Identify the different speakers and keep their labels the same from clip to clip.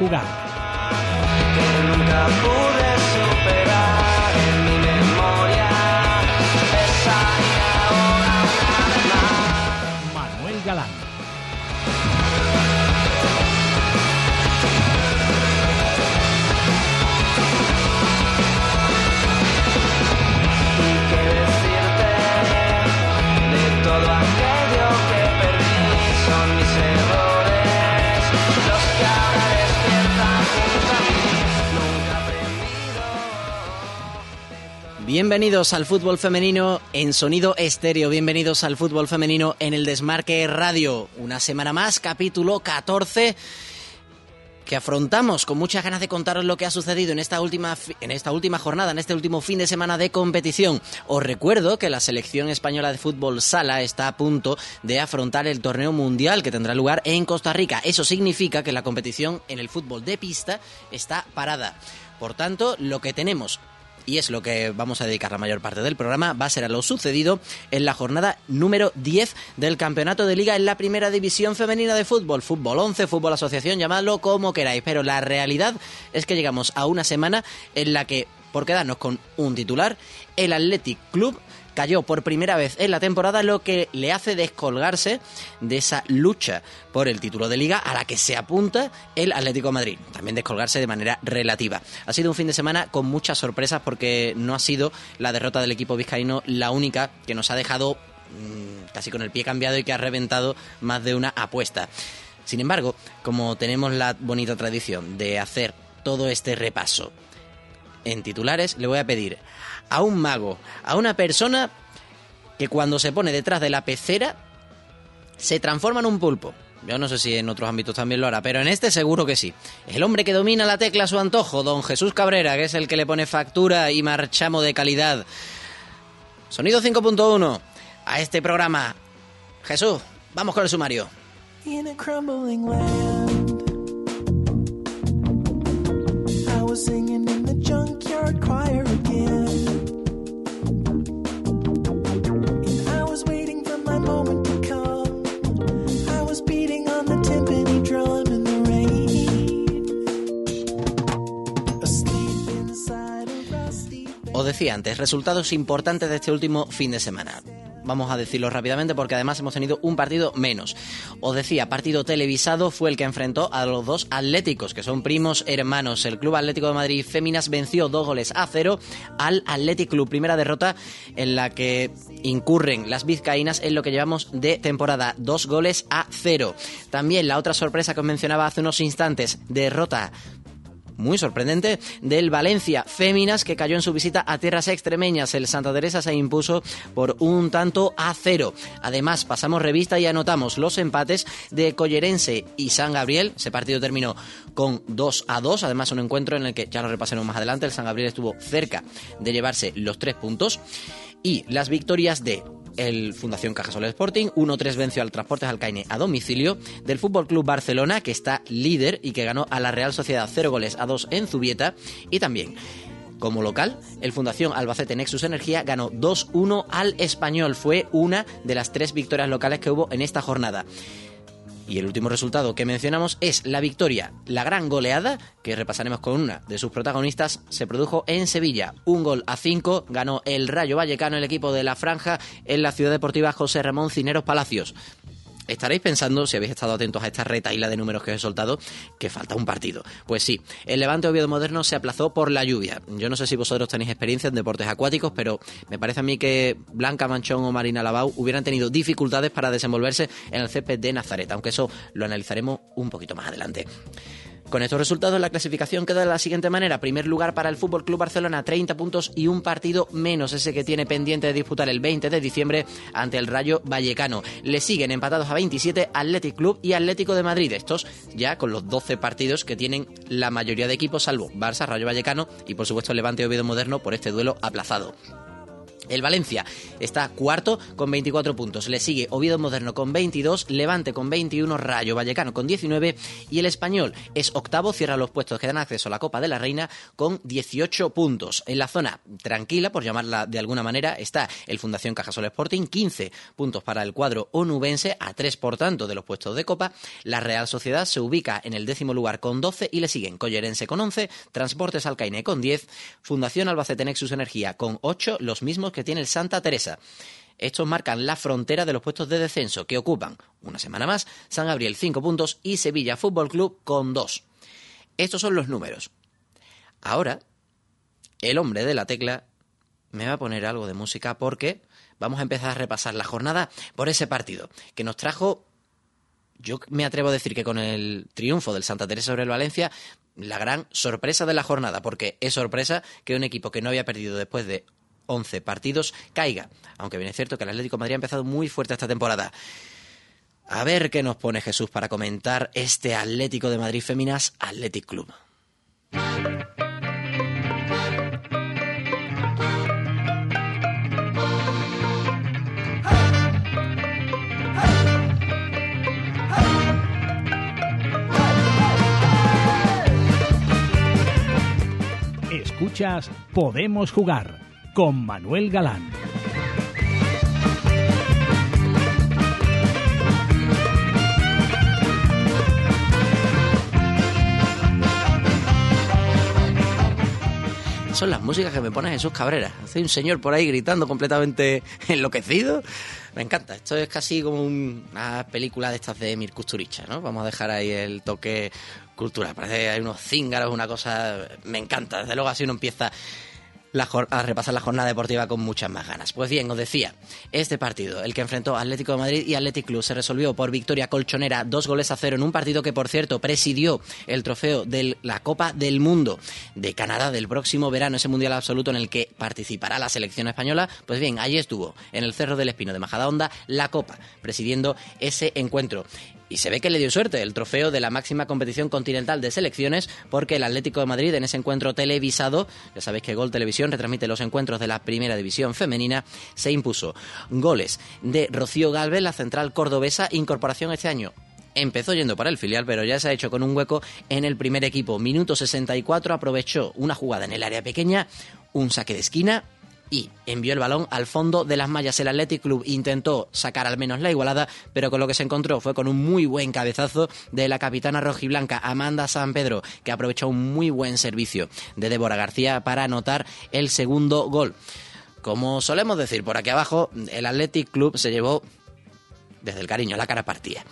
Speaker 1: Jugar.
Speaker 2: Bienvenidos al fútbol femenino en sonido estéreo, bienvenidos al fútbol femenino en el Desmarque Radio. Una semana más, capítulo 14 que afrontamos con muchas ganas de contaros lo que ha sucedido en esta última en esta última jornada, en este último fin de semana de competición. Os recuerdo que la selección española de fútbol sala está a punto de afrontar el torneo mundial que tendrá lugar en Costa Rica. Eso significa que la competición en el fútbol de pista está parada. Por tanto, lo que tenemos y es lo que vamos a dedicar la mayor parte del programa, va a ser a lo sucedido en la jornada número 10 del Campeonato de Liga en la Primera División Femenina de Fútbol, Fútbol 11, Fútbol Asociación, llamadlo como queráis, pero la realidad es que llegamos a una semana en la que, por quedarnos con un titular, el Athletic Club cayó por primera vez en la temporada, lo que le hace descolgarse de esa lucha por el título de liga a la que se apunta el Atlético Madrid. También descolgarse de manera relativa. Ha sido un fin de semana con muchas sorpresas porque no ha sido la derrota del equipo vizcaíno la única que nos ha dejado mm, casi con el pie cambiado y que ha reventado más de una apuesta. Sin embargo, como tenemos la bonita tradición de hacer todo este repaso en titulares, le voy a pedir a un mago, a una persona que cuando se pone detrás de la pecera se transforma en un pulpo. Yo no sé si en otros ámbitos también lo hará, pero en este seguro que sí. El hombre que domina la tecla a su antojo, don Jesús Cabrera, que es el que le pone factura y marchamo de calidad. Sonido 5.1 a este programa. Jesús, vamos con el sumario. Decía antes, resultados importantes de este último fin de semana. Vamos a decirlo rápidamente porque además hemos tenido un partido menos. Os decía, partido televisado fue el que enfrentó a los dos atléticos, que son primos hermanos. El Club Atlético de Madrid Féminas venció dos goles a cero al Athletic Club. Primera derrota en la que incurren las vizcaínas en lo que llevamos de temporada. Dos goles a cero. También la otra sorpresa que os mencionaba hace unos instantes, derrota muy sorprendente del Valencia Féminas que cayó en su visita a tierras extremeñas. El Santa Teresa se impuso por un tanto a cero. Además, pasamos revista y anotamos los empates de Collerense y San Gabriel. Ese partido terminó con 2 a 2. Además, un encuentro en el que ya lo repasaremos más adelante. El San Gabriel estuvo cerca de llevarse los tres puntos. Y las victorias de el Fundación Cajasol Sporting, 1-3 venció al Transportes Alcaine a domicilio, del Fútbol Club Barcelona, que está líder y que ganó a la Real Sociedad 0 goles a 2 en Zubieta, y también como local, el Fundación Albacete Nexus Energía ganó 2-1 al Español. Fue una de las tres victorias locales que hubo en esta jornada. Y el último resultado que mencionamos es la victoria, la gran goleada, que repasaremos con una de sus protagonistas, se produjo en Sevilla. Un gol a cinco ganó el Rayo Vallecano, el equipo de la Franja, en la ciudad deportiva José Ramón Cineros Palacios. Estaréis pensando, si habéis estado atentos a esta retaíla de números que os he soltado, que falta un partido. Pues sí, el Levante Oviedo Moderno se aplazó por la lluvia. Yo no sé si vosotros tenéis experiencia en deportes acuáticos, pero me parece a mí que Blanca Manchón o Marina Lavau hubieran tenido dificultades para desenvolverse en el césped de Nazaret, aunque eso lo analizaremos un poquito más adelante. Con estos resultados, la clasificación queda de la siguiente manera. Primer lugar para el Fútbol Club Barcelona, 30 puntos y un partido menos, ese que tiene pendiente de disputar el 20 de diciembre ante el Rayo Vallecano. Le siguen empatados a 27 Athletic Club y Atlético de Madrid. Estos ya con los 12 partidos que tienen la mayoría de equipos, salvo Barça, Rayo Vallecano y por supuesto Levante Oviedo Moderno por este duelo aplazado. El Valencia está cuarto con 24 puntos. Le sigue Oviedo Moderno con 22, Levante con 21, Rayo Vallecano con 19 y el Español es octavo, cierra los puestos que dan acceso a la Copa de la Reina con 18 puntos. En la zona tranquila, por llamarla de alguna manera, está el Fundación Cajasol Sporting, 15 puntos para el cuadro onubense, a 3 por tanto de los puestos de Copa. La Real Sociedad se ubica en el décimo lugar con 12 y le siguen Collerense con 11, Transportes Alcaine con 10, Fundación Albacete Nexus Energía con 8, los mismos que tiene el Santa Teresa. Estos marcan la frontera de los puestos de descenso que ocupan, una semana más, San Gabriel 5 puntos y Sevilla Fútbol Club con 2. Estos son los números. Ahora, el hombre de la tecla me va a poner algo de música porque vamos a empezar a repasar la jornada por ese partido que nos trajo, yo me atrevo a decir que con el triunfo del Santa Teresa sobre el Valencia, la gran sorpresa de la jornada, porque es sorpresa que un equipo que no había perdido después de 11 partidos caiga, aunque bien es cierto que el Atlético de Madrid ha empezado muy fuerte esta temporada. A ver qué nos pone Jesús para comentar este Atlético de Madrid Féminas Athletic Club.
Speaker 1: Escuchas Podemos Jugar con Manuel Galán.
Speaker 2: Son las músicas que me pone Jesús Cabrera. Hace un señor por ahí gritando completamente enloquecido. Me encanta. Esto es casi como un- una película de estas de Mir Kusturica, ¿no? Vamos a dejar ahí el toque cultural. Parece que hay unos cíngaros, una cosa... Me encanta. Desde luego así uno empieza a repasar la jornada deportiva con muchas más ganas. Pues bien, os decía, este partido, el que enfrentó Atlético de Madrid y Athletic Club, se resolvió por victoria colchonera, dos goles a cero en un partido que, por cierto, presidió el trofeo de la Copa del Mundo de Canadá del próximo verano, ese mundial absoluto en el que participará la selección española. Pues bien, allí estuvo, en el Cerro del Espino de Majadahonda, la Copa, presidiendo ese encuentro. Y se ve que le dio suerte el trofeo de la máxima competición continental de selecciones porque el Atlético de Madrid en ese encuentro televisado, ya sabéis que Gol Televisión retransmite los encuentros de la primera división femenina, se impuso. Goles de Rocío Galvez, la central cordobesa, incorporación este año empezó yendo para el filial, pero ya se ha hecho con un hueco en el primer equipo. Minuto 64, aprovechó una jugada en el área pequeña, un saque de esquina y envió el balón al fondo de las mallas. El Athletic Club intentó sacar al menos la igualada, pero con lo que se encontró fue con un muy buen cabezazo de la capitana rojiblanca Amanda San Pedro, que aprovechó un muy buen servicio de Débora García para anotar el segundo gol. Como solemos decir por aquí abajo, el Athletic Club se llevó desde el cariño la cara partida.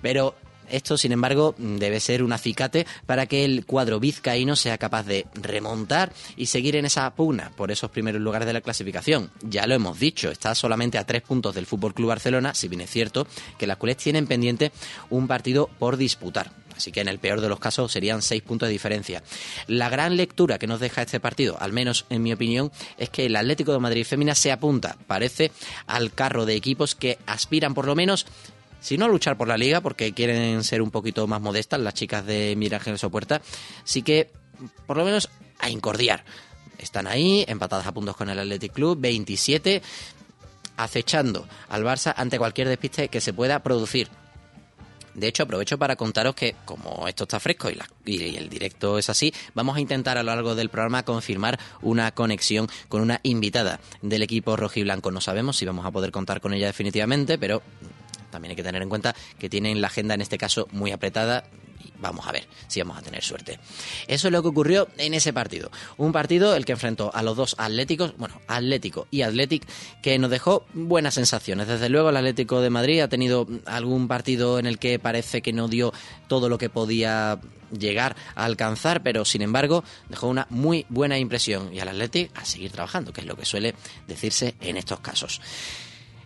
Speaker 2: Pero esto, sin embargo, debe ser un acicate para que el cuadro vizcaíno sea capaz de remontar y seguir en esa pugna por esos primeros lugares de la clasificación. Ya lo hemos dicho, está solamente a tres puntos del Fútbol Club Barcelona, si bien es cierto que las culés tienen pendiente un partido por disputar. Así que en el peor de los casos serían seis puntos de diferencia. La gran lectura que nos deja este partido, al menos en mi opinión, es que el Atlético de Madrid Femina se apunta, parece, al carro de equipos que aspiran por lo menos si no luchar por la liga, porque quieren ser un poquito más modestas las chicas de Ángel Sopuerta, sí que por lo menos a incordiar. Están ahí, empatadas a puntos con el Athletic Club, 27, acechando al Barça ante cualquier despiste que se pueda producir. De hecho, aprovecho para contaros que, como esto está fresco y el directo es así, vamos a intentar a lo largo del programa confirmar una conexión con una invitada del equipo rojiblanco. No sabemos si vamos a poder contar con ella definitivamente, pero también hay que tener en cuenta que tienen la agenda en este caso muy apretada. Vamos a ver si vamos a tener suerte. Eso es lo que ocurrió en ese partido. Un partido el que enfrentó a los dos atléticos, bueno, Atlético y Athletic, que nos dejó buenas sensaciones. Desde luego el Atlético de Madrid ha tenido algún partido en el que parece que no dio todo lo que podía llegar a alcanzar, pero sin embargo dejó una muy buena impresión y al Athletic a seguir trabajando, que es lo que suele decirse en estos casos.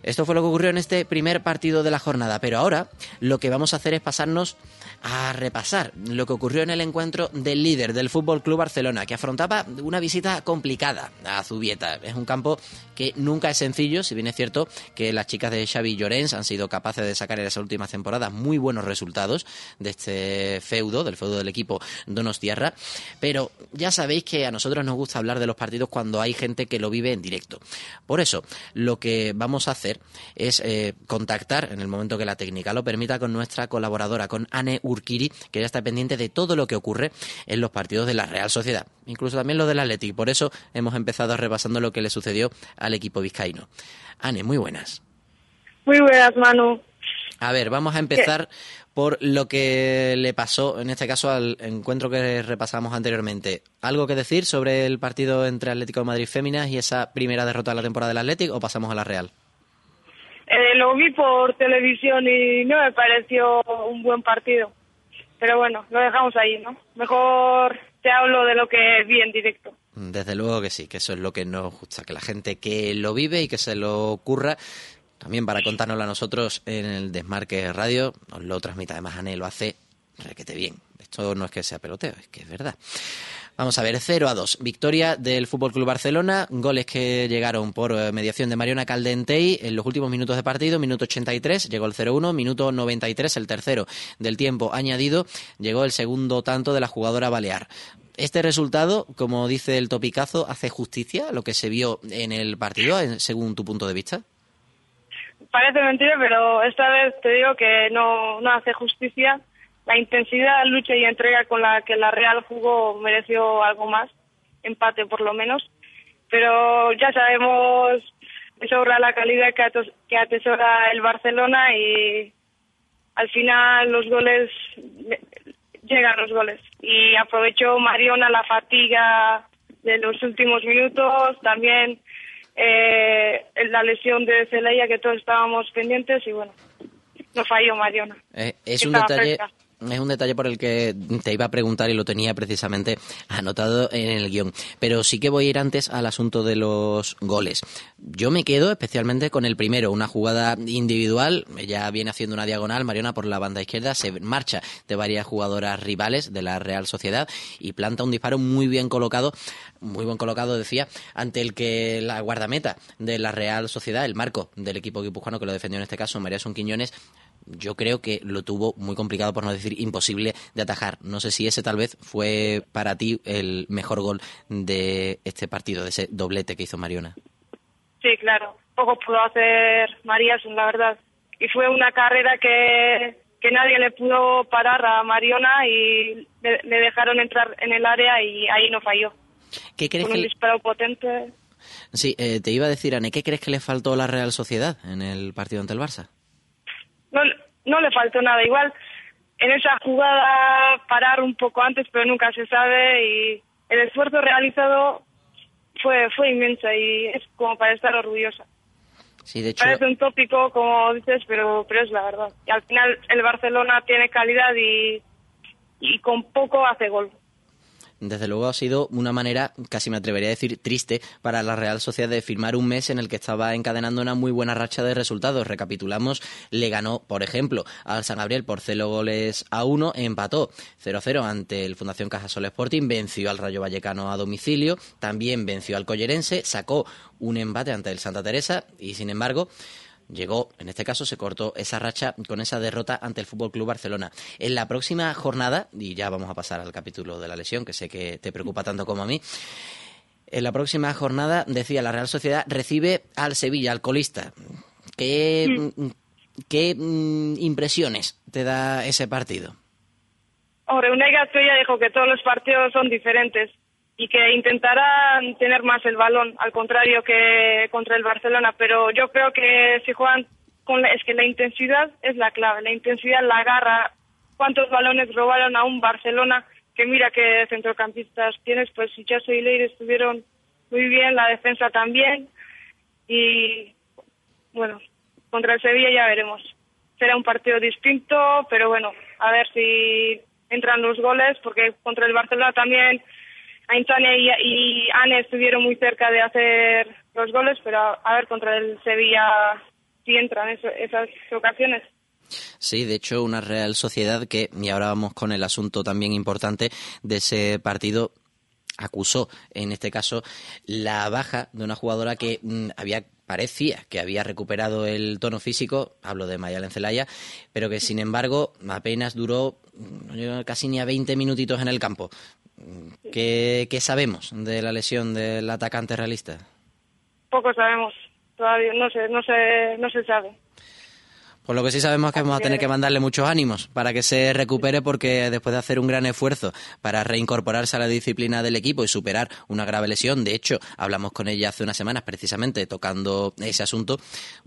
Speaker 2: Esto fue lo que ocurrió en este primer partido de la jornada, pero ahora lo que vamos a hacer es pasarnos a repasar lo que ocurrió en el encuentro del líder del Fútbol Club Barcelona, que afrontaba una visita complicada a Zubieta. Es un campo que nunca es sencillo, si bien es cierto que las chicas de Xavi Llorens han sido capaces de sacar en esas últimas temporadas muy buenos resultados de este feudo, del feudo del equipo Donostiarra, pero ya sabéis que a nosotros nos gusta hablar de los partidos cuando hay gente que lo vive en directo. Por eso, lo que vamos a hacer es eh, contactar, en el momento que la técnica lo permita, con nuestra colaboradora, con Anne Urquiri, que ya está pendiente de todo lo que ocurre en los partidos de la Real Sociedad, incluso también los del Athletic. Por eso hemos empezado repasando lo que le sucedió al equipo vizcaíno. Anne, muy buenas.
Speaker 3: Muy buenas, Manu.
Speaker 2: A ver, vamos a empezar por lo que le pasó, en este caso, al encuentro que repasamos anteriormente. ¿Algo que decir sobre el partido entre Atlético de Madrid Féminas y esa primera derrota de la temporada del Atlético o pasamos a la Real?
Speaker 3: Eh, lo vi por televisión y no me pareció un buen partido. Pero bueno, lo dejamos ahí, ¿no? Mejor te hablo de lo que vi en directo.
Speaker 2: Desde luego que sí, que eso es lo que nos gusta, que la gente que lo vive y que se lo ocurra, también para contárnoslo a nosotros en el Desmarque Radio, nos lo transmite además Ané, lo hace requete bien. No es que sea peloteo, es que es verdad. Vamos a ver, 0 a 2. Victoria del Fútbol Club Barcelona. Goles que llegaron por eh, mediación de Mariona Caldentey en los últimos minutos de partido. Minuto 83 llegó el 0-1. Minuto 93, el tercero del tiempo añadido, llegó el segundo tanto de la jugadora Balear. Este resultado, como dice el topicazo, hace justicia a lo que se vio en el partido, según tu punto de vista.
Speaker 3: Parece mentira, pero esta vez te digo que no, no hace justicia. La intensidad, lucha y entrega con la que la Real jugó mereció algo más, empate por lo menos. Pero ya sabemos sobra la calidad que, atos- que atesora el Barcelona y al final los goles llegan los goles. Y aprovechó Mariona la fatiga de los últimos minutos, también eh, la lesión de Celaya que todos estábamos pendientes y bueno, no falló Mariona.
Speaker 2: Eh, es un detalle.
Speaker 3: cerca.
Speaker 2: Es un detalle por el que te iba a preguntar y lo tenía precisamente anotado en el guion. Pero sí que voy a ir antes al asunto de los goles. Yo me quedo especialmente con el primero, una jugada individual. Ella viene haciendo una diagonal, Mariona por la banda izquierda, se marcha de varias jugadoras rivales de la Real Sociedad y planta un disparo muy bien colocado, muy bien colocado, decía, ante el que la guardameta de la Real Sociedad, el marco del equipo guipuzcoano que lo defendió en este caso, María Son Quiñones, yo creo que lo tuvo muy complicado, por no decir imposible, de atajar. No sé si ese tal vez fue para ti el mejor gol de este partido, de ese doblete que hizo Mariona.
Speaker 3: Sí, claro. Poco pudo hacer Marías, la verdad. Y fue una carrera que, que nadie le pudo parar a Mariona y le, le dejaron entrar en el área y ahí no falló.
Speaker 2: ¿Qué crees
Speaker 3: Con un disparo potente.
Speaker 2: Sí, eh, te iba a decir, Ane, ¿qué crees que le faltó a la Real Sociedad en el partido ante el Barça?
Speaker 3: No, no le faltó nada. Igual en esa jugada parar un poco antes, pero nunca se sabe y el esfuerzo realizado fue fue inmenso y es como para estar orgullosa.
Speaker 2: Sí, de hecho,
Speaker 3: Parece un tópico, como dices, pero, pero es la verdad. Y al final el Barcelona tiene calidad y, y con poco hace gol.
Speaker 2: Desde luego ha sido una manera, casi me atrevería a decir, triste para la Real Sociedad de firmar un mes en el que estaba encadenando una muy buena racha de resultados. Recapitulamos, le ganó, por ejemplo, al San Gabriel por 0 goles a 1, empató 0-0 ante el Fundación Cajasol Sporting, venció al Rayo Vallecano a domicilio, también venció al Collerense, sacó un empate ante el Santa Teresa y, sin embargo, llegó, en este caso se cortó esa racha con esa derrota ante el Fútbol Club Barcelona. En la próxima jornada, y ya vamos a pasar al capítulo de la lesión, que sé que te preocupa tanto como a mí. En la próxima jornada, decía, la Real Sociedad recibe al Sevilla, al colista. ¿Qué, qué mm, impresiones te da ese partido?
Speaker 3: Hombre, Unai Gascoigne ya dijo que todos los partidos son diferentes y que intentarán tener más el balón, al contrario que contra el Barcelona. Pero yo creo que si juegan con la, es que la intensidad es la clave, la intensidad, la garra. ¿Cuántos balones robaron a un Barcelona? Que mira que centrocampistas tienes, pues Chaso y Leire estuvieron muy bien, la defensa también. Y bueno, contra el Sevilla ya veremos. Será un partido distinto, pero bueno, a ver si entran los goles, porque contra el Barcelona también Ainzane y, y Anne estuvieron muy cerca de hacer los goles, pero a, ver contra el Sevilla sí entran eso- esas ocasiones.
Speaker 2: Sí, de hecho, una Real Sociedad que, y ahora vamos con el asunto también importante de ese partido, acusó, en este caso, la baja de una jugadora que mm, había parecía que había recuperado el tono físico, hablo de Mayalen Celaya, pero que sin embargo apenas duró mm, casi ni a 20 minutitos en el campo. ¿Qué, qué sabemos de la lesión del atacante realista?
Speaker 3: Poco sabemos, todavía no sé, no sé, no se sabe.
Speaker 2: Por lo que sí sabemos es que vamos a tener que mandarle muchos ánimos para que se recupere porque después de hacer un gran esfuerzo para reincorporarse a la disciplina del equipo y superar una grave lesión, de hecho hablamos con ella hace unas semanas precisamente tocando ese asunto,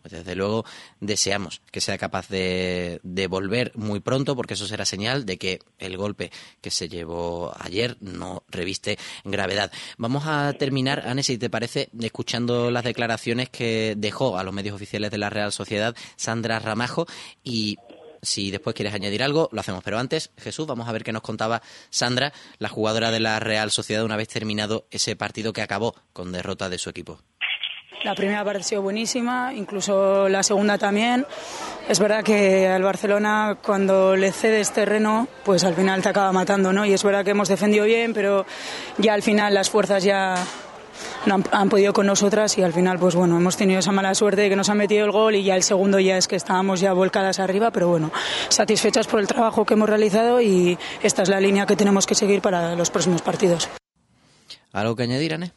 Speaker 2: pues desde luego deseamos que sea capaz de, de volver muy pronto porque eso será señal de que el golpe que se llevó ayer no reviste gravedad. Vamos a terminar, Anne, si te parece, escuchando las declaraciones que dejó a los medios oficiales de la Real Sociedad Sandra Y si después quieres añadir algo, lo hacemos. Pero antes, Jesús, vamos a ver qué nos contaba Sandra, la jugadora de la Real Sociedad, una vez terminado ese partido que acabó con derrota de su equipo.
Speaker 4: La primera parte ha sido buenísima, incluso la segunda también. Es verdad que al Barcelona cuando le cedes terreno, pues al final te acaba matando, ¿no? Y es verdad que hemos defendido bien, pero ya al final las fuerzas ya no han, han podido con nosotras y al final, pues bueno, hemos tenido esa mala suerte de que nos han metido el gol y ya el segundo ya es que estábamos ya volcadas arriba, pero bueno, satisfechas por el trabajo que hemos realizado y esta es la línea que tenemos que seguir para los próximos partidos.
Speaker 2: ¿Algo que añadir, Anne?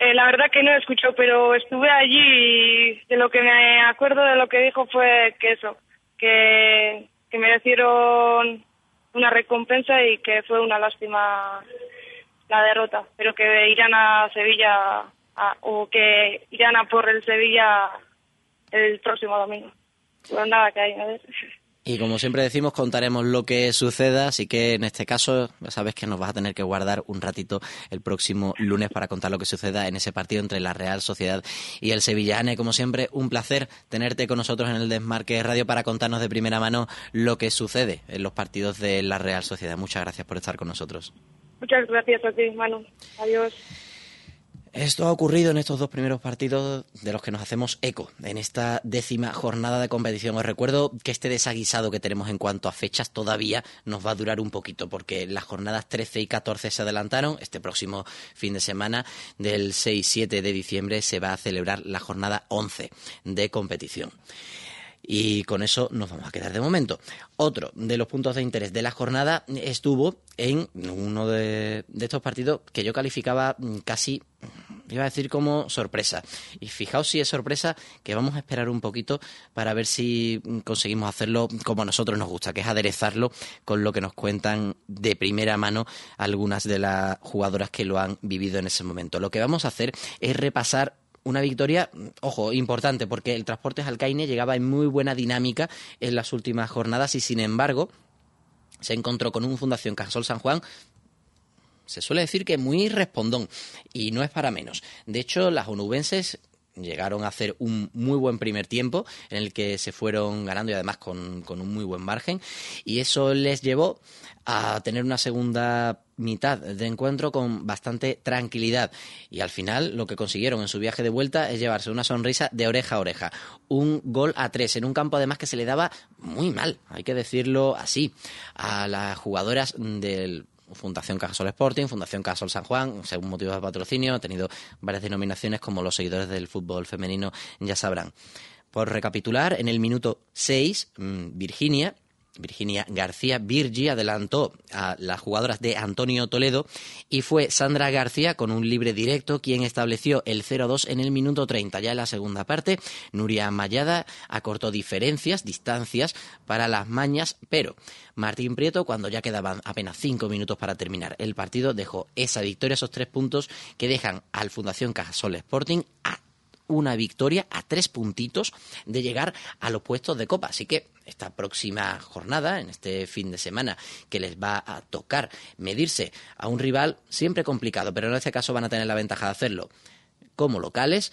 Speaker 3: Eh, la verdad que no escucho, pero estuve allí y de lo que me acuerdo de lo que dijo fue que eso, que, que merecieron una recompensa y que fue una lástima la derrota, pero que irán a Sevilla a- o que irán a por el Sevilla el próximo domingo. Pues nada que ver.
Speaker 2: Y como siempre decimos, contaremos lo que suceda, así que en este caso, ya sabes que nos vas a tener que guardar un ratito el próximo lunes para contar lo que suceda en ese partido entre la Real Sociedad y el Sevilla. Ane, como siempre, un placer tenerte con nosotros en el Desmarque Radio para contarnos de primera mano lo que sucede en los partidos de la Real Sociedad. Muchas gracias por estar con nosotros.
Speaker 3: Muchas gracias a ti, Manu. Adiós.
Speaker 2: Esto ha ocurrido en estos dos primeros partidos de los que nos hacemos eco en esta décima jornada de competición. Os recuerdo que este desaguisado que tenemos en cuanto a fechas todavía nos va a durar un poquito porque las jornadas 13 y 14 se adelantaron. Este próximo fin de semana del 6-7 de diciembre se va a celebrar la jornada 11 de competición. Y con eso nos vamos a quedar de momento. Otro de los puntos de interés de la jornada estuvo en uno de, de estos partidos que yo calificaba mm, casi, mm, iba a decir como sorpresa. Y fijaos si es sorpresa que vamos a esperar un poquito para ver si mm, conseguimos hacerlo como a nosotros nos gusta, que es aderezarlo con lo que nos cuentan de primera mano algunas de las jugadoras que lo han vivido en ese momento. Lo que vamos a hacer es repasar una victoria, ojo, importante, porque el Transportes Alcaine llegaba en muy buena dinámica en las últimas jornadas y, sin embargo, se encontró con un Fundación Cajasol San Juan se suele decir que muy respondón y no es para menos. De hecho, las onubenses llegaron a hacer un muy buen primer tiempo en el que se fueron ganando y además con, con un muy buen margen y eso les llevó a tener una segunda mitad de encuentro con bastante tranquilidad y al final lo que consiguieron en su viaje de vuelta es llevarse una sonrisa de oreja a oreja. Un gol a tres en un campo además que se le daba muy mal, hay que decirlo así, a las jugadoras del Fundación Cajasol Sporting, Fundación Cajasol San Juan, según motivos de patrocinio, ha tenido varias denominaciones como los seguidores del fútbol femenino ya sabrán. Por recapitular, en el minuto 6, mm, Virginia, Virginia García Virgi adelantó a las jugadoras de Antonio Toledo y fue Sandra García con un libre directo quien estableció el 0-2 en el minuto 30. Ya en la segunda parte, Nuria Mayada acortó diferencias, distancias para las mañas, pero Martín Prieto, cuando ya quedaban apenas cinco minutos para terminar el partido, dejó esa victoria, esos tres puntos que dejan al Fundación Cajasol Sporting a una victoria a tres puntitos de llegar a los puestos de copa. Así que esta próxima jornada, en este fin de semana, que les va a tocar medirse a un rival siempre complicado, pero en este caso van a tener la ventaja de hacerlo como locales,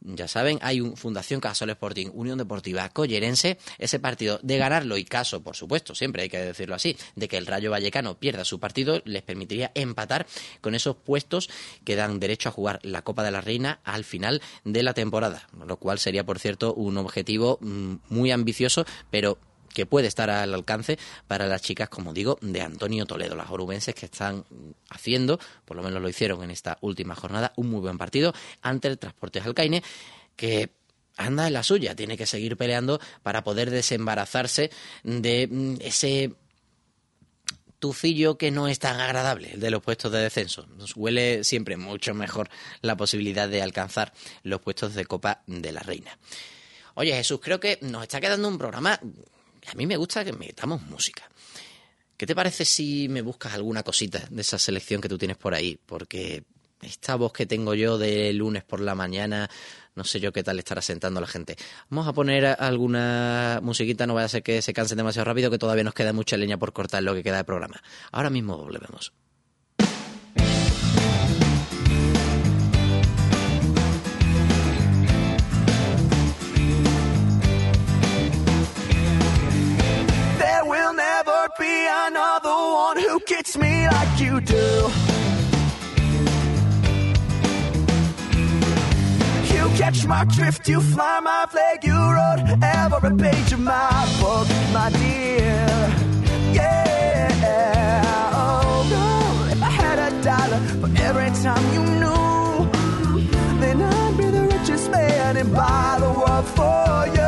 Speaker 2: ya saben, hay un Fundación Cajasol Sporting, Unión Deportiva Collerense. Ese partido de ganarlo y caso, por supuesto, siempre hay que decirlo así, de que el Rayo Vallecano pierda su partido, les permitiría empatar con esos puestos que dan derecho a jugar la Copa de la Reina al final de la temporada, lo cual sería, por cierto, un objetivo mm, muy ambicioso, pero que puede estar al alcance para las chicas, como digo, de Antonio Toledo, las orubenses que están haciendo, por lo menos lo hicieron en esta última jornada, un muy buen partido ante el Transportes Alcaine, que anda en la suya, tiene que seguir peleando para poder desembarazarse de mm, ese tufillo que no es tan agradable, el de los puestos de descenso. Nos huele siempre mucho mejor la posibilidad de alcanzar los puestos de Copa de la Reina. Oye Jesús, creo que nos está quedando un programa... A mí me gusta que metamos música. ¿Qué te parece si me buscas alguna cosita de esa selección que tú tienes por ahí? Porque esta voz que tengo yo de lunes por la mañana, no sé yo qué tal estará sentando la gente. Vamos a poner alguna musiquita, no vaya a ser que se cansen demasiado rápido, que todavía nos queda mucha leña por cortar lo que queda de programa. Ahora mismo volvemos.
Speaker 5: Gets me like you do. You catch my drift, you fly my flag, you wrote every page of my book, my dear. Yeah. Oh no, if I had a dollar for every time you knew, then I'd be the richest man and buy the world for you.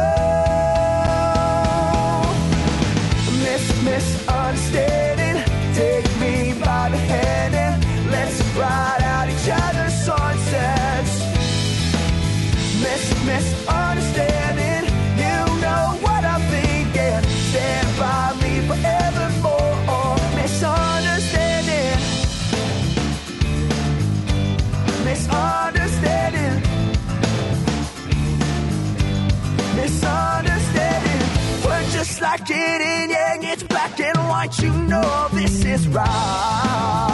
Speaker 5: White. You know this is right.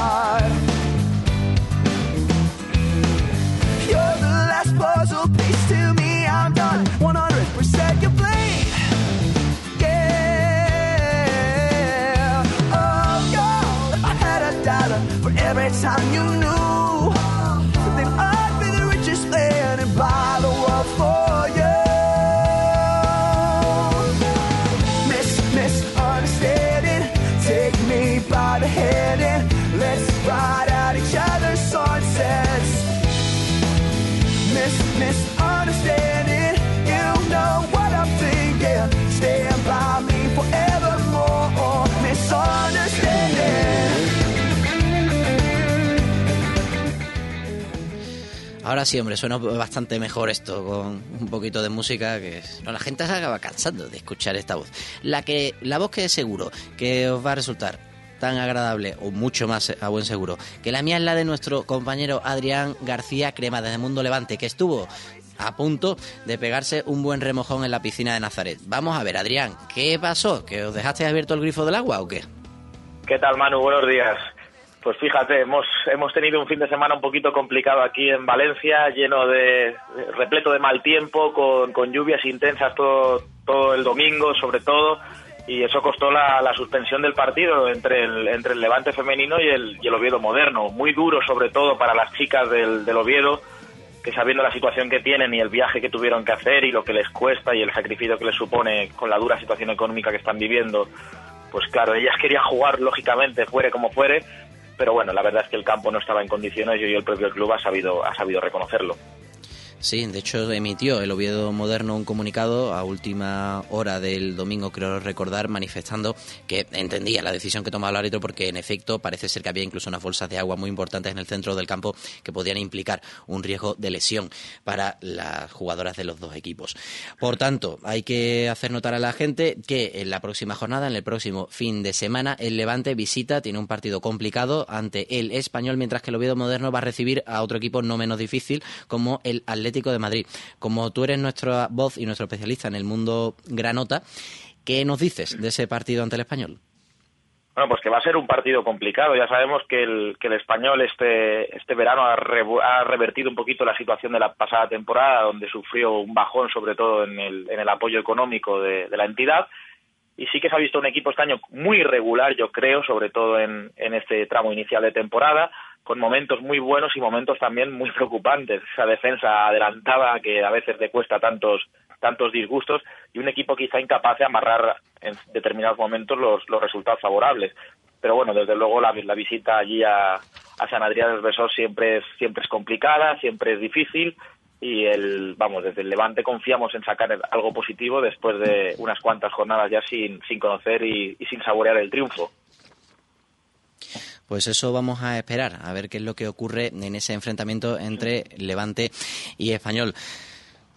Speaker 2: Ahora sí, hombre, suena bastante mejor esto, con un poquito de música que no, la gente se acaba cansando de escuchar esta voz. La que, la voz que es seguro que os va a resultar tan agradable o mucho más a buen seguro que la mía es la de nuestro compañero Adrián García Crema desde Mundo Levante, que estuvo a punto de pegarse un buen remojón en la piscina de Nazaret. Vamos a ver, Adrián, ¿qué pasó? ¿Que os dejaste abierto el grifo del agua o qué?
Speaker 6: ¿Qué tal, Manu? Buenos días. Pues fíjate, hemos, hemos tenido un fin de semana un poquito complicado aquí en Valencia, lleno de, repleto de mal tiempo, con, con lluvias intensas todo, todo el domingo, sobre todo, y eso costó la, la suspensión del partido entre el, entre el Levante femenino y el, el Oviedo moderno. Muy duro, sobre todo, para las chicas del, del Oviedo, que sabiendo la situación que tienen y el viaje que tuvieron que hacer y lo que les cuesta y el sacrificio que les supone con la dura situación económica que están viviendo, pues claro, ellas querían jugar lógicamente, fuere como fuere, pero bueno, la verdad es que el campo no estaba en condiciones y hoy el propio club ha sabido, ha sabido reconocerlo.
Speaker 2: Sí, de hecho emitió el Oviedo Moderno un comunicado a última hora del domingo, creo recordar, manifestando que entendía la decisión que tomaba el árbitro porque en efecto parece ser que había incluso unas bolsas de agua muy importantes en el centro del campo que podían implicar un riesgo de lesión para las jugadoras de los dos equipos. Por tanto, hay que hacer notar a la gente que en la próxima jornada, en el próximo fin de semana, el Levante visita, tiene un partido complicado ante el español, mientras que el Oviedo Moderno va a recibir a otro equipo no menos difícil como el Atlético Como tú eres nuestra voz y nuestro especialista en el mundo granota, ¿qué nos dices de ese partido ante el español?
Speaker 6: Bueno, pues que va a ser un partido complicado. Ya sabemos que el, español este, este verano ha, revu- ha revertido un poquito la situación de la pasada temporada, donde sufrió un bajón, sobre todo en el, en el apoyo económico de, la entidad. Y sí que se ha visto un equipo este año muy irregular, yo creo, sobre todo en este tramo inicial de temporada, con momentos muy buenos y momentos también muy preocupantes. Esa defensa adelantada que a veces le cuesta tantos tantos disgustos y un equipo quizá incapaz de amarrar en determinados momentos los, los resultados favorables. Pero bueno, desde luego la, la visita allí a, a San Adrián del Besós siempre es, siempre es complicada, siempre es difícil y el, vamos, desde el Levante confiamos en sacar algo positivo después de unas cuantas jornadas ya sin, sin conocer y, y sin saborear el triunfo.
Speaker 2: Pues eso vamos a esperar, a ver qué es lo que ocurre en ese enfrentamiento entre Levante y Español.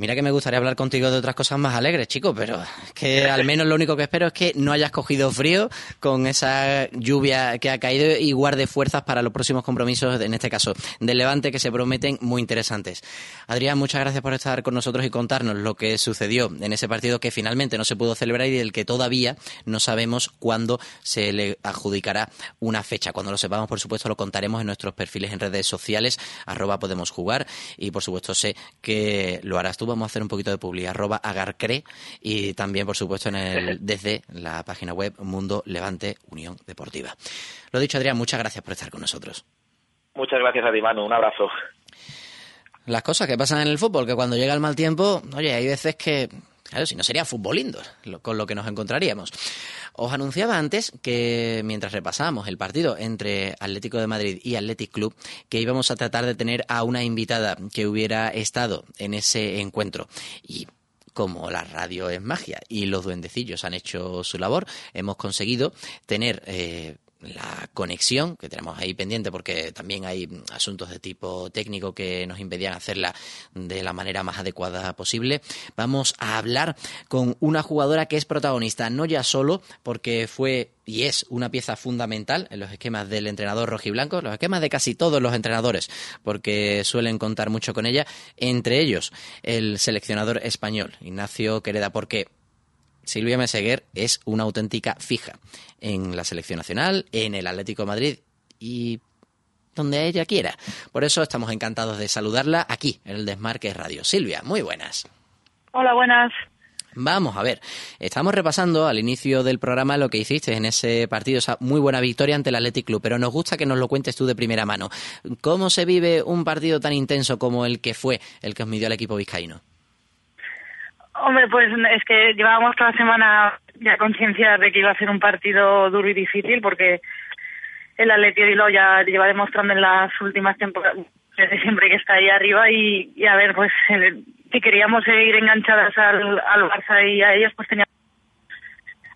Speaker 2: Mira que me gustaría hablar contigo de otras cosas más alegres, chico, pero es que al menos lo único que espero es que no hayas cogido frío con esa lluvia que ha caído y guarde fuerzas para los próximos compromisos, en este caso del Levante, que se prometen muy interesantes. Adrián, muchas gracias por estar con nosotros y contarnos lo que sucedió en ese partido que finalmente no se pudo celebrar y del que todavía no sabemos cuándo se le adjudicará una fecha. Cuando lo sepamos, por supuesto, lo contaremos en nuestros perfiles en redes sociales, arroba podemos jugar y por supuesto sé que lo harás tú. Vamos a hacer un poquito de publi, arroba agarcre y también, por supuesto, en el, desde la página web Mundo Levante Unión Deportiva. Lo dicho, Adrián, muchas gracias por estar con nosotros.
Speaker 6: Muchas gracias a ti, Manu. Un abrazo.
Speaker 2: Las cosas que pasan en el fútbol, que cuando llega el mal tiempo, oye, hay veces que Claro, si no sería fútbol indoor, lo- con lo que nos encontraríamos. Os anunciaba antes que mientras repasábamos el partido entre Atlético de Madrid y Athletic Club, que íbamos a tratar de tener a una invitada que hubiera estado en ese encuentro. Y como la radio es magia y los duendecillos han hecho su labor, hemos conseguido tener eh, la conexión que tenemos ahí pendiente porque también hay asuntos de tipo técnico que nos impedían hacerla de la manera más adecuada posible. Vamos a hablar con una jugadora que es protagonista, no ya solo porque fue y es una pieza fundamental en los esquemas del entrenador rojiblanco, los esquemas de casi todos los entrenadores, porque suelen contar mucho con ella, entre ellos el seleccionador español, Ignacio Quereda, porque Silvia Meseguer es una auténtica fija en la selección nacional, en el Atlético de Madrid y donde ella quiera. Por eso estamos encantados de saludarla aquí, en el Desmarque Radio. Silvia, muy buenas.
Speaker 7: Hola, buenas.
Speaker 2: Vamos a ver, estamos repasando al inicio del programa lo que hiciste en ese partido, esa muy buena victoria ante el Athletic Club, pero nos gusta que nos lo cuentes tú de primera mano. ¿Cómo se vive un partido tan intenso como el que fue el que os midió el equipo vizcaíno?
Speaker 7: Hombre, pues es que llevábamos toda la semana ya conciencia de que iba a ser un partido duro y difícil porque el Atleti Bilbao ya lleva demostrando en las últimas temporadas desde siempre que está ahí arriba y, a ver, pues eh, si queríamos seguir enganchadas al, al Barça y a ellos, pues teníamos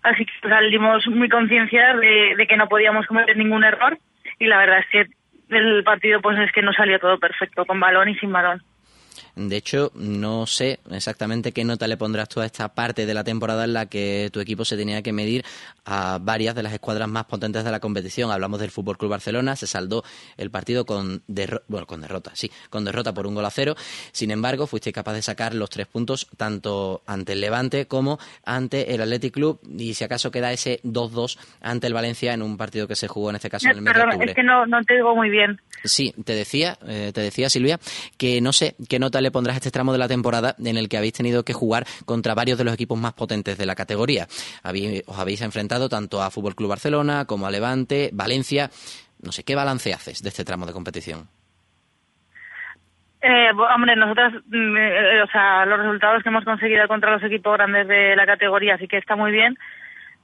Speaker 7: Así que salimos muy concienciadas de, de que no podíamos cometer ningún error y la verdad es que el partido pues es que no salió todo perfecto, con balón y sin balón.
Speaker 2: De hecho, no sé exactamente qué nota le pondrás tú a esta parte de la temporada en la que tu equipo se tenía que medir a varias de las escuadras más potentes de la competición. Hablamos del Fútbol Club Barcelona, se saldó el partido con derro- bueno, con derrota, sí, con derrota por un gol a cero. Sin embargo, fuiste capaz de sacar los tres puntos tanto ante el Levante como ante el Athletic Club y si acaso queda ese 2-2 ante el Valencia en un partido que se jugó en este caso en el mes de
Speaker 7: Perdón,
Speaker 2: octubre.
Speaker 7: es que no, no te digo muy bien.
Speaker 2: Sí, te decía, eh, te decía Silvia, que no sé qué nota le pondrás a este tramo de la temporada en el que habéis tenido que jugar contra varios de los equipos más potentes de la categoría. Habí- os habéis enfrentado tanto a Fútbol Club Barcelona como a Levante, Valencia. No sé qué balance haces de este tramo de competición.
Speaker 7: Eh, hombre, nosotras, mm, eh, o sea, los resultados que hemos conseguido contra los equipos grandes de la categoría sí que está muy bien,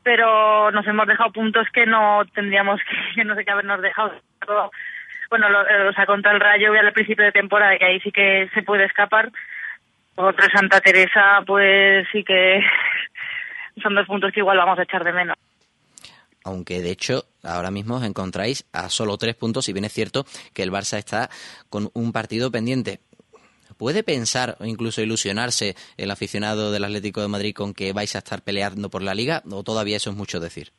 Speaker 7: pero nos hemos dejado puntos que no tendríamos que, no sé qué habernos dejado. Bueno, lo- eh, o sea, contra el Rayo al principio de temporada, que ahí sí que se puede escapar. Otro Santa Teresa, pues sí que son dos puntos que igual vamos a echar de menos.
Speaker 2: Aunque de hecho ahora mismo os encontráis a solo tres puntos, si bien es cierto que el Barça está con un partido pendiente. ¿Puede pensar o incluso ilusionarse el aficionado del Atlético de Madrid con que vais a estar peleando por la liga o todavía eso es mucho decir?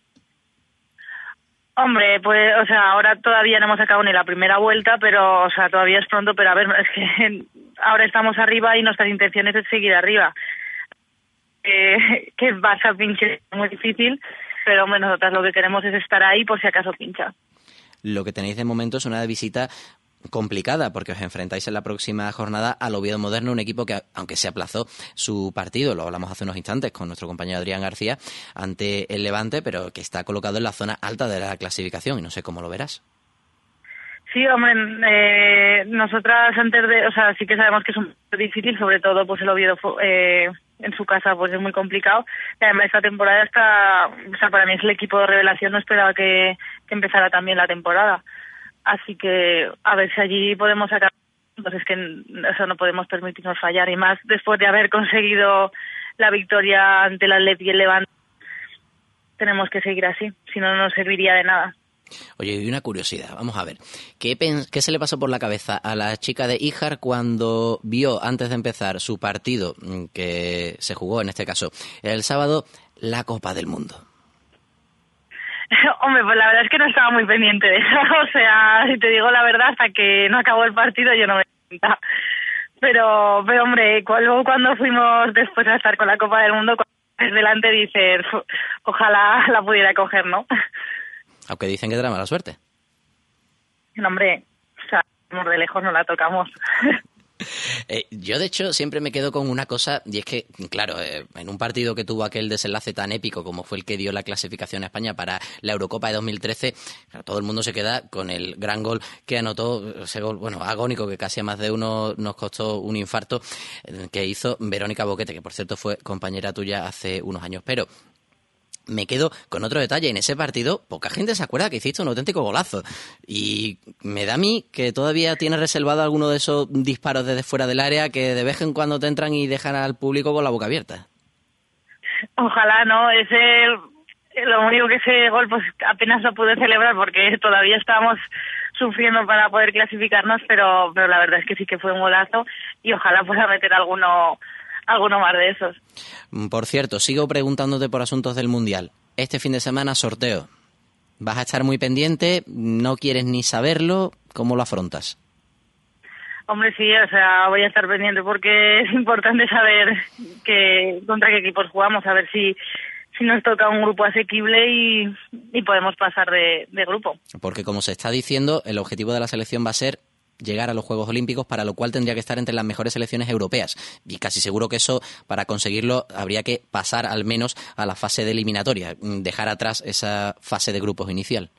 Speaker 7: Hombre, pues, o sea, ahora todavía no hemos sacado ni la primera vuelta, pero, o sea, todavía es pronto, pero a ver, es que ahora estamos arriba y nuestras intenciones es seguir arriba. Eh, que Barça pinche muy difícil, pero hombre, nosotras lo que queremos es estar ahí por si acaso pincha.
Speaker 2: Lo que tenéis de momento es una visita complicada porque os enfrentáis en la próxima jornada al Oviedo Moderno, un equipo que, aunque se aplazó su partido, lo hablamos hace unos instantes con nuestro compañero Adrián García, ante el Levante, pero que está colocado en la zona alta de la clasificación y no sé cómo lo verás.
Speaker 7: Sí, hombre, eh, nosotras antes de, o sea, sí que sabemos que es difícil, sobre todo pues el Oviedo eh, en su casa pues es muy complicado. Y además esta temporada está, o sea, para mí es el equipo de revelación, no esperaba que empezara también la temporada. Así que a ver si allí podemos sacar, pues es que eso no podemos permitirnos fallar y más después de haber conseguido la victoria ante el Atleti y el Levante. Tenemos que seguir así, si no, no nos serviría de nada.
Speaker 2: Oye, y una curiosidad, vamos a ver. ¿Qué, qué se le pasó por la cabeza a la chica de Ijar cuando vio, antes de empezar su partido, mm, que se jugó en este caso el sábado, la Copa del Mundo?
Speaker 7: Hombre, pues la verdad es que no estaba muy pendiente de eso. O sea, si te digo la verdad, hasta que no acabó el partido yo no me cuenta. Pero, pero hombre, luego cuando fuimos después a estar con la Copa del Mundo, cuando delante dices, "Fu, ojalá la pudiera coger, ¿no?
Speaker 2: Aunque dicen que da mala suerte.
Speaker 7: No, hombre, o sea, de lejos no la tocamos.
Speaker 2: Eh, yo, de hecho, siempre me quedo con una cosa, y es que, claro, eh, en un partido que tuvo aquel desenlace tan épico como fue el que dio la clasificación a España para la Eurocopa de 2013, claro, todo el mundo se queda con el gran gol que anotó, ese gol, bueno, agónico, que casi a más de uno nos costó un infarto, eh, que hizo Verónica Boquete, que por cierto fue compañera tuya hace unos años. Pero me quedo con otro detalle. En ese partido, poca gente se acuerda que hiciste un auténtico golazo. Y me da a mí que todavía tienes reservado alguno de esos disparos desde fuera del área que de vez en cuando te entran y dejan al público con la boca abierta.
Speaker 7: Ojalá, ¿no? Ese, lo único que ese gol pues apenas lo pude celebrar porque todavía estábamos sufriendo para poder clasificarnos, pero, pero la verdad es que sí que fue un golazo y ojalá pueda meter alguno, alguno más de esos.
Speaker 2: Mm, Por cierto, sigo preguntándote por asuntos del Mundial. Este fin de semana sorteo. ¿Vas a estar muy pendiente? ¿No quieres ni saberlo? ¿Cómo lo afrontas?
Speaker 7: Hombre, sí, o sea, voy a estar pendiente porque es importante saber que, contra qué equipos jugamos, a ver si, si nos toca un grupo asequible y, y podemos pasar de, de grupo.
Speaker 2: Porque como se está diciendo, el objetivo de la selección va a ser llegar a los Juegos Olímpicos, para lo cual tendría que estar entre las mejores selecciones europeas. Y casi seguro que eso, para conseguirlo, habría que pasar al menos a la fase de eliminatoria, mm, dejar atrás esa fase de grupos inicial.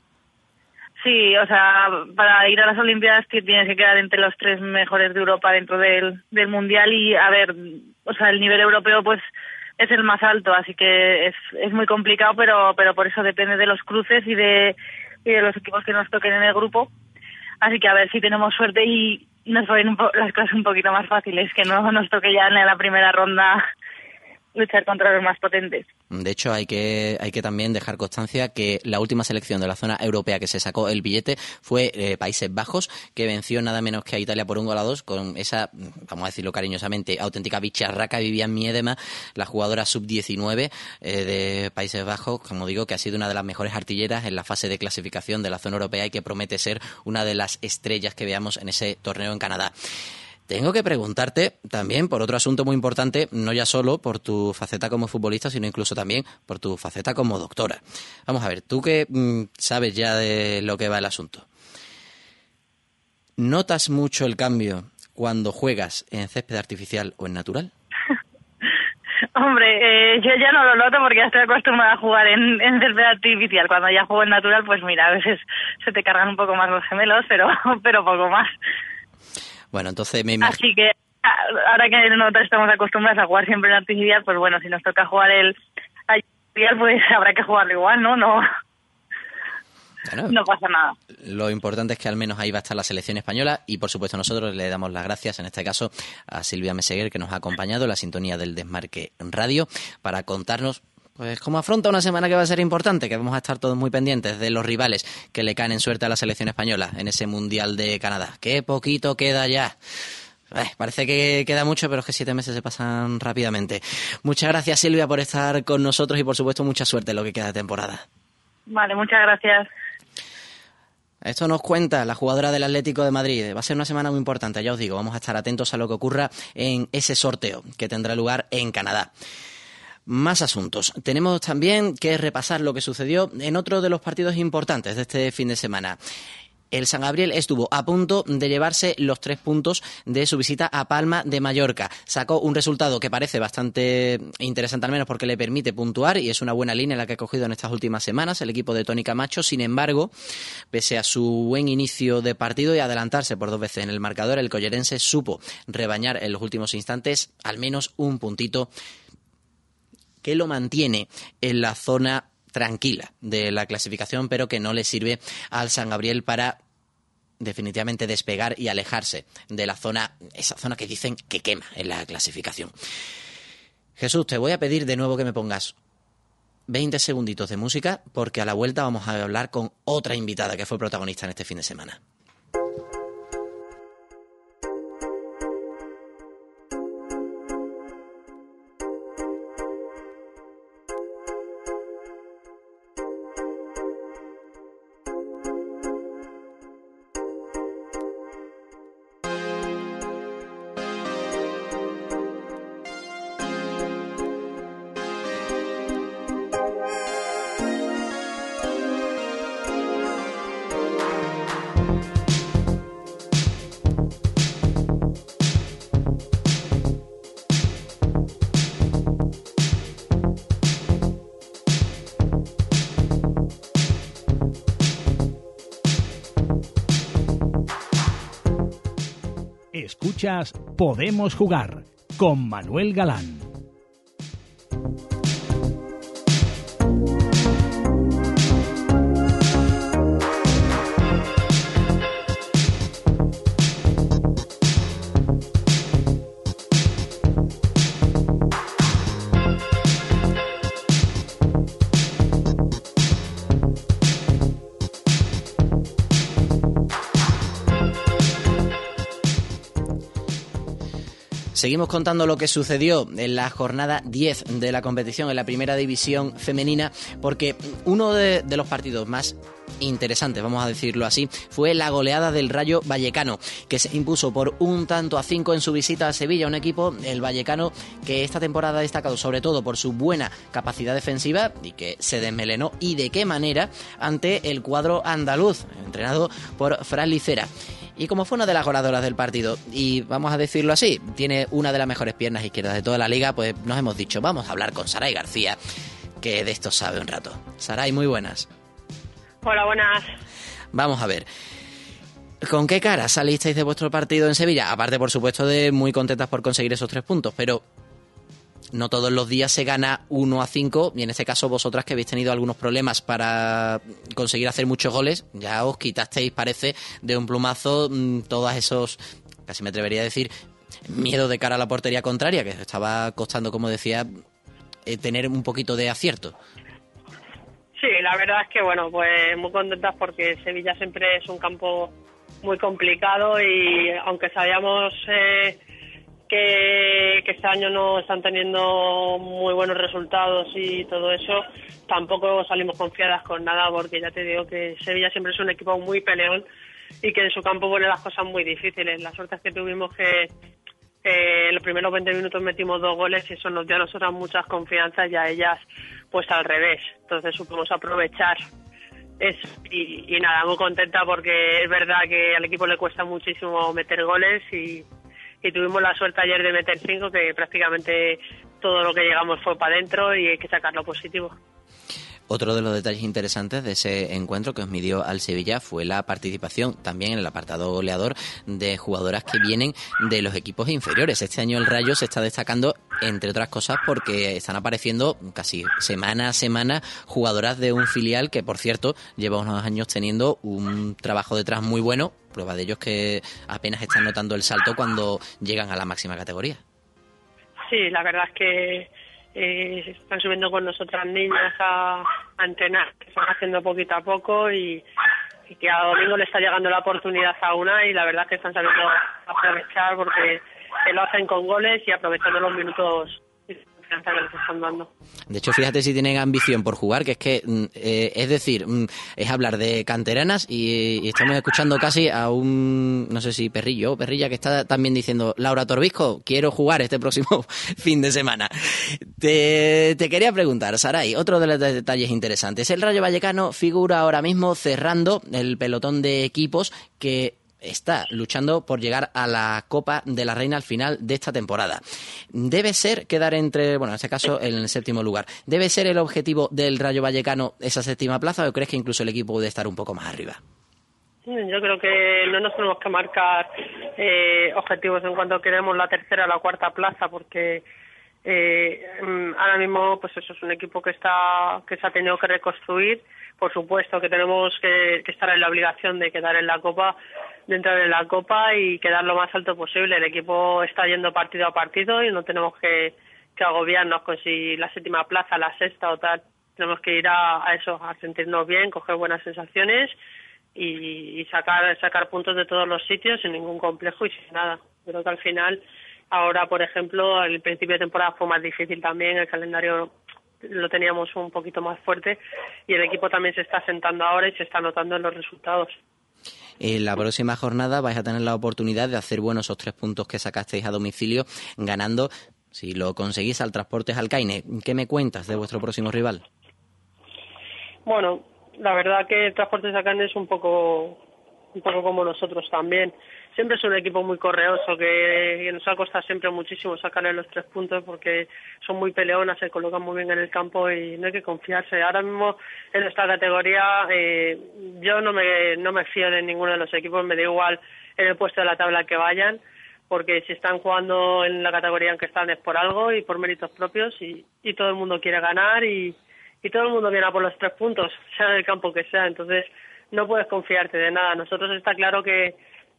Speaker 7: Sí, o sea, para ir a las Olimpiadas ti- tienes que quedar entre los tres mejores de Europa dentro del, del Mundial y, a ver, o sea, el nivel europeo pues es el más alto, así que es, es muy complicado, pero, pero por eso depende de los cruces y de, y de los equipos que nos toquen en el grupo. Así que a ver si tenemos suerte y nos ponen las cosas un poquito más fáciles, que no nos toque ya en la primera ronda luchar contra los más potentes.
Speaker 2: De hecho, hay que, hay que también dejar constancia que la última selección de la zona europea que se sacó el billete fue eh, Países Bajos, que venció nada menos que a Italia por un gol a dos con esa, vamos a decirlo cariñosamente, auténtica bicharraca Vivian Miedema, la jugadora sub-19 eh, de Países Bajos, como digo, que ha sido una de las mejores artilleras en la fase de clasificación de la zona europea y que promete ser una de las estrellas que veamos en ese torneo en Canadá. Tengo que preguntarte también por otro asunto muy importante, no ya solo por tu faceta como futbolista, sino incluso también por tu faceta como doctora. Vamos a ver, tú que mm, sabes ya de lo que va el asunto. ¿Notas mucho el cambio cuando juegas en césped artificial o en natural?
Speaker 7: Hombre, eh, yo ya no lo noto porque ya estoy acostumbrada a jugar en, en césped artificial. Cuando ya juego en natural, pues mira, a veces se te cargan un poco más los gemelos, pero, pero poco más.
Speaker 2: Bueno, entonces me imagino...
Speaker 7: Así que a- ahora que nosotros estamos acostumbrados a jugar siempre en artificial, pues bueno, si nos toca jugar el artificial, pues habrá que jugarlo igual, ¿no? No,
Speaker 2: Bueno,
Speaker 7: no pasa nada.
Speaker 2: Lo importante es que al menos ahí va a estar la selección española y por supuesto nosotros le damos las gracias en este caso a Silvia Meseguer que nos ha acompañado en la sintonía del Desmarque Radio para contarnos pues cómo afronta una semana que va a ser importante, que vamos a estar todos muy pendientes de los rivales que le caen en suerte a la selección española en ese Mundial de Canadá. Qué poquito queda ya. Eh, parece que queda mucho, pero es que siete meses se pasan rápidamente. Muchas gracias Silvia por estar con nosotros y por supuesto mucha suerte en lo que queda de temporada.
Speaker 7: Vale, muchas gracias.
Speaker 2: Esto nos cuenta la jugadora del Atlético de Madrid. Va a ser una semana muy importante, ya os digo. Vamos a estar atentos a lo que ocurra en ese sorteo que tendrá lugar en Canadá. Más asuntos. Tenemos también que repasar lo que sucedió en otro de los partidos importantes de este fin de semana. El San Gabriel estuvo a punto de llevarse los tres puntos de su visita a Palma de Mallorca. Sacó un resultado que parece bastante interesante al menos porque le permite puntuar y es una buena línea la que ha cogido en estas últimas semanas el equipo de Tony Camacho. Sin embargo, pese a su buen inicio de partido y adelantarse por dos veces en el marcador, el collerense supo rebañar en los últimos instantes al menos un puntito que lo mantiene en la zona tranquila de la clasificación, pero que no le sirve al San Gabriel para definitivamente despegar y alejarse de la zona, esa zona que dicen que quema en la clasificación. Jesús, te voy a pedir de nuevo que me pongas 20 segunditos de música porque a la vuelta vamos a hablar con otra invitada que fue protagonista en este fin de semana.
Speaker 8: Podemos Jugar con Manuel Galán.
Speaker 2: Seguimos contando lo que sucedió en la jornada 10 de la competición en la primera división femenina, porque uno de, los partidos más interesantes, vamos a decirlo así, fue la goleada del Rayo Vallecano, que se impuso por un tanto a cinco en su visita a Sevilla, un equipo, el Vallecano, que esta temporada ha destacado sobre todo por su buena capacidad defensiva y que se desmelenó y de qué manera ante el cuadro andaluz, entrenado por Fran Licera. Y como fue una de las goleadoras del partido, y vamos a decirlo así, tiene una de las mejores piernas izquierdas de toda la liga, pues nos hemos dicho, vamos a hablar con Saray García, que de esto sabe un rato. Saray, muy buenas.
Speaker 9: Hola, buenas.
Speaker 2: Vamos a ver. ¿Con qué cara salisteis de vuestro partido en Sevilla? Aparte, por supuesto, de muy contentas por conseguir esos tres puntos, pero no todos los días se gana 1 a 5 y en este caso vosotras que habéis tenido algunos problemas para conseguir hacer muchos goles, ya os quitasteis, parece, de un plumazo mm, todos esos, casi me atrevería a decir, miedo de cara a la portería contraria, que estaba costando, como decía, eh, tener un poquito de acierto.
Speaker 9: Sí, la verdad es que, bueno, pues muy contentas porque Sevilla siempre es un campo muy complicado y aunque sabíamos eh, que, que este año no están teniendo muy buenos resultados y todo eso, tampoco salimos confiadas con nada porque ya te digo que Sevilla siempre es un equipo muy peleón y que en su campo pone las cosas muy difíciles. La suerte es que tuvimos que eh, los primeros 20 minutos metimos dos goles y eso nos dio a nosotras muchas confianzas y a ellas pues al revés. Entonces supimos aprovechar eso y, y nada, muy contenta porque es verdad que al equipo le cuesta muchísimo meter goles y, y tuvimos la suerte ayer de meter cinco que prácticamente todo lo que llegamos fue para adentro y hay que sacar lo positivo.
Speaker 2: Otro de los detalles interesantes de ese encuentro que os midió al Sevilla fue la participación también en el apartado goleador de jugadoras que vienen de los equipos inferiores. Este año el Rayo se está destacando, entre otras cosas, porque están apareciendo casi semana a semana jugadoras de un filial que, por cierto, lleva unos años teniendo un trabajo detrás muy bueno. Prueba de ello es que apenas están notando el salto cuando llegan a la máxima categoría.
Speaker 9: Sí, la verdad es que eh, están subiendo con nosotras niñas a, entrenar, que están haciendo poquito a poco y, y que a Domingo le está llegando la oportunidad a una y la verdad es que están sabiendo aprovechar porque se lo hacen con goles y aprovechando los minutos. Que.
Speaker 2: De hecho, fíjate si tienen ambición por jugar, que es que, mm, eh, es decir, mm, es hablar de canteranas y, y estamos escuchando casi a un, no sé si perrillo o perrilla, que está también diciendo, Laura Torbisco, quiero jugar este próximo fin de semana. Te, te quería preguntar, Saray, otro de los detalles interesantes. El Rayo Vallecano figura ahora mismo cerrando el pelotón de equipos que está luchando por llegar a la Copa de la Reina al final de esta temporada. Debe ser quedar entre, bueno, en este caso, en el séptimo lugar. ¿Debe ser el objetivo del Rayo Vallecano esa séptima plaza o crees que incluso el equipo puede estar un poco más arriba?
Speaker 9: Yo creo que no nos tenemos que marcar eh, objetivos en cuanto queremos la tercera o la cuarta plaza, porque eh, mm, ahora mismo, pues eso es un equipo que está que se ha tenido que reconstruir. Por supuesto que tenemos que, que estar en la obligación de quedar en la Copa, de entrar en la Copa y quedar lo más alto posible. El equipo está yendo partido a partido y no tenemos que, agobiarnos con si la séptima plaza, la sexta o tal. Tenemos que ir a, a eso, a sentirnos bien, coger buenas sensaciones y, y sacar sacar puntos de todos los sitios sin ningún complejo y sin nada. Creo que al final, ahora, por ejemplo, el principio de temporada fue más difícil también, el calendario lo teníamos un poquito más fuerte y el equipo también se está sentando ahora y se está notando en los resultados.
Speaker 2: En la próxima jornada vais a tener la oportunidad de hacer buenos esos tres puntos que sacasteis a domicilio, ganando, si lo conseguís, al Transportes Alcaine. ¿Qué me cuentas de vuestro próximo rival?
Speaker 9: Bueno, la verdad que Transportes Alcaine es un poco un poco como nosotros también. Siempre es un equipo muy correoso que, nos ha costado siempre muchísimo sacarle los tres puntos porque son muy peleonas, se colocan muy bien en el campo y no hay que confiarse. Ahora mismo en nuestra categoría eh, yo no me, no me fío de ninguno de los equipos, me da igual en el puesto de la tabla que vayan porque si están jugando en la categoría en que están es por algo y por méritos propios y, y todo el mundo quiere ganar y, y todo el mundo viene a por los tres puntos, sea en el campo que sea. Entonces, no puedes confiarte de nada. Nosotros está claro que,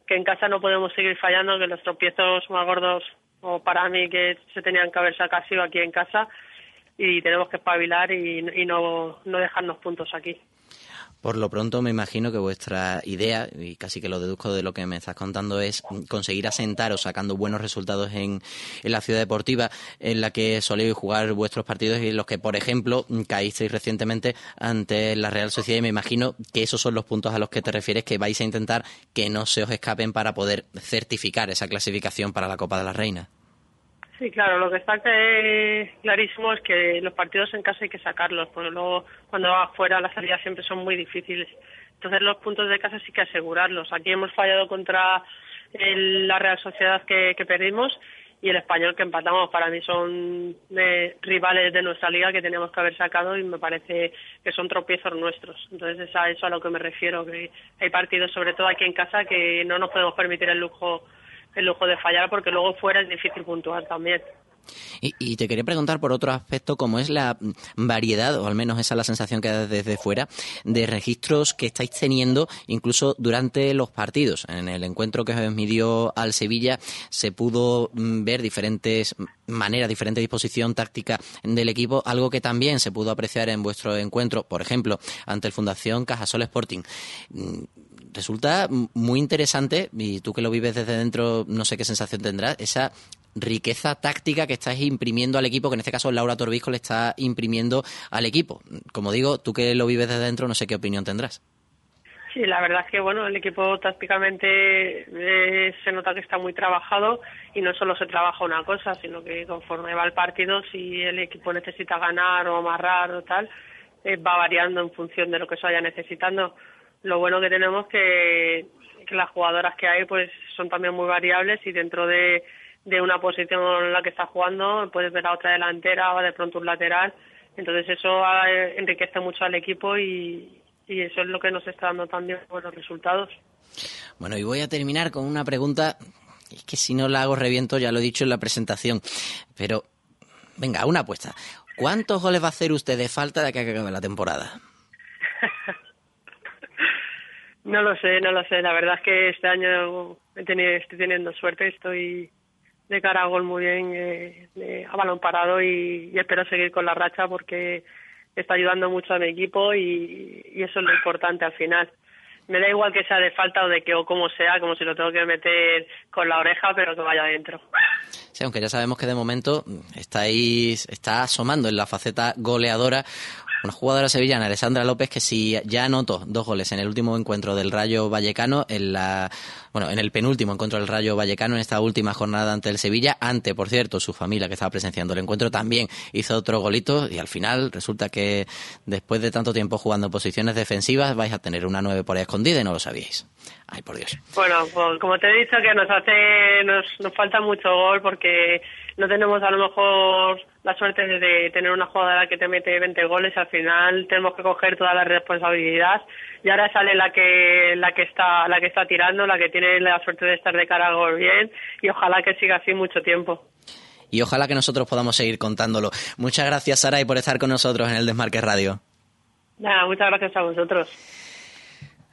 Speaker 9: que en casa no podemos seguir fallando, que los tropiezos más gordos, o para mí, que se tenían que haber sacado, aquí en casa y tenemos que espabilar y, y no, no dejarnos puntos aquí.
Speaker 2: Por lo pronto me imagino que vuestra idea, y casi que lo deduzco de lo que me estás contando, es conseguir asentaros sacando buenos resultados en, en la ciudad deportiva en la que soléis jugar vuestros partidos y en los que, por ejemplo, caísteis recientemente ante la Real Sociedad y me imagino que esos son los puntos a los que te refieres que vais a intentar que no se os escapen para poder certificar esa clasificación para la Copa de la Reina.
Speaker 9: Sí, claro, lo que está clarísimo es que los partidos en casa hay que sacarlos, porque luego cuando vas afuera las salidas siempre son muy difíciles. Entonces los puntos de casa sí que asegurarlos. Aquí hemos fallado contra el- la Real Sociedad que, que perdimos y el español que empatamos. Para mí son eh, rivales de nuestra liga que teníamos que haber sacado y me parece que son tropiezos nuestros. Entonces es a eso a lo que me refiero, que hay partidos, sobre todo aquí en casa, que no nos podemos permitir el lujo el lujo de fallar porque luego fuera es difícil puntuar también.
Speaker 2: Y, te quería preguntar por otro aspecto, como es la variedad, o al menos esa es la sensación que da desde fuera, de registros que estáis teniendo incluso durante los partidos. En el encuentro que os midió al Sevilla se pudo mm, ver diferentes maneras, diferente disposición táctica del equipo, algo que también se pudo apreciar en vuestro encuentro, por ejemplo, ante el Fundación Cajasol Sporting. Resulta muy interesante, y tú que lo vives desde dentro, no sé qué sensación tendrás, esa riqueza táctica que estáis imprimiendo al equipo, que en este caso Laura Torbisco le está imprimiendo al equipo. Como digo, tú que lo vives desde dentro, no sé qué opinión tendrás.
Speaker 9: Sí, la verdad es que bueno, el equipo tácticamente eh, se nota que está muy trabajado y no solo se trabaja una cosa, sino que conforme va el partido, si el equipo necesita ganar o amarrar o tal, eh, va variando en función de lo que se vaya necesitando. Lo bueno que tenemos que que las jugadoras que hay pues son también muy variables y dentro de, de una posición en la que está jugando puedes ver a otra delantera o de pronto un lateral entonces eso eh, enriquece mucho al equipo y, y eso es lo que nos está dando también buenos resultados.
Speaker 2: Bueno, y voy a terminar con una pregunta. Es que si no la hago reviento, ya lo he dicho en la presentación. Pero, venga, una apuesta. ¿Cuántos goles va a hacer usted de falta de que acabe la temporada?
Speaker 9: No lo sé, no lo sé. La verdad es que este año he tenido, estoy teniendo suerte, estoy de cara a gol muy bien, eh, eh, a balón parado y, espero seguir con la racha porque está ayudando mucho a mi equipo y, y eso es lo importante al final. me da igual que sea de falta o de que o como sea, como si lo tengo que meter con la oreja, pero que vaya adentro.
Speaker 2: Sí, aunque ya sabemos que de momento estáis, está asomando en la faceta goleadora una jugadora sevillana, Alessandra López, que si ya anotó dos goles en el último encuentro del Rayo Vallecano, en la, bueno, en el penúltimo encuentro del Rayo Vallecano, en esta última jornada ante el Sevilla, ante, por cierto, su familia que estaba presenciando el encuentro también hizo otro golito y al final resulta que después de tanto tiempo jugando posiciones defensivas vais a tener una nueve por ahí escondida y no lo sabíais. Ay, por Dios.
Speaker 9: Bueno, pues, como te he dicho que nos hace, nos, nos falta mucho gol porque no tenemos a lo mejor la suerte de tener una jugadora que te mete 20 goles, al final tenemos que coger toda la responsabilidad y ahora sale la que la que está la que está tirando, la que tiene la suerte de estar de cara al gol bien y ojalá que siga así mucho tiempo.
Speaker 2: Y ojalá que nosotros podamos seguir contándolo. Muchas gracias, Sara, y por estar con nosotros en el Desmarque Radio.
Speaker 9: Nada, muchas gracias a vosotros.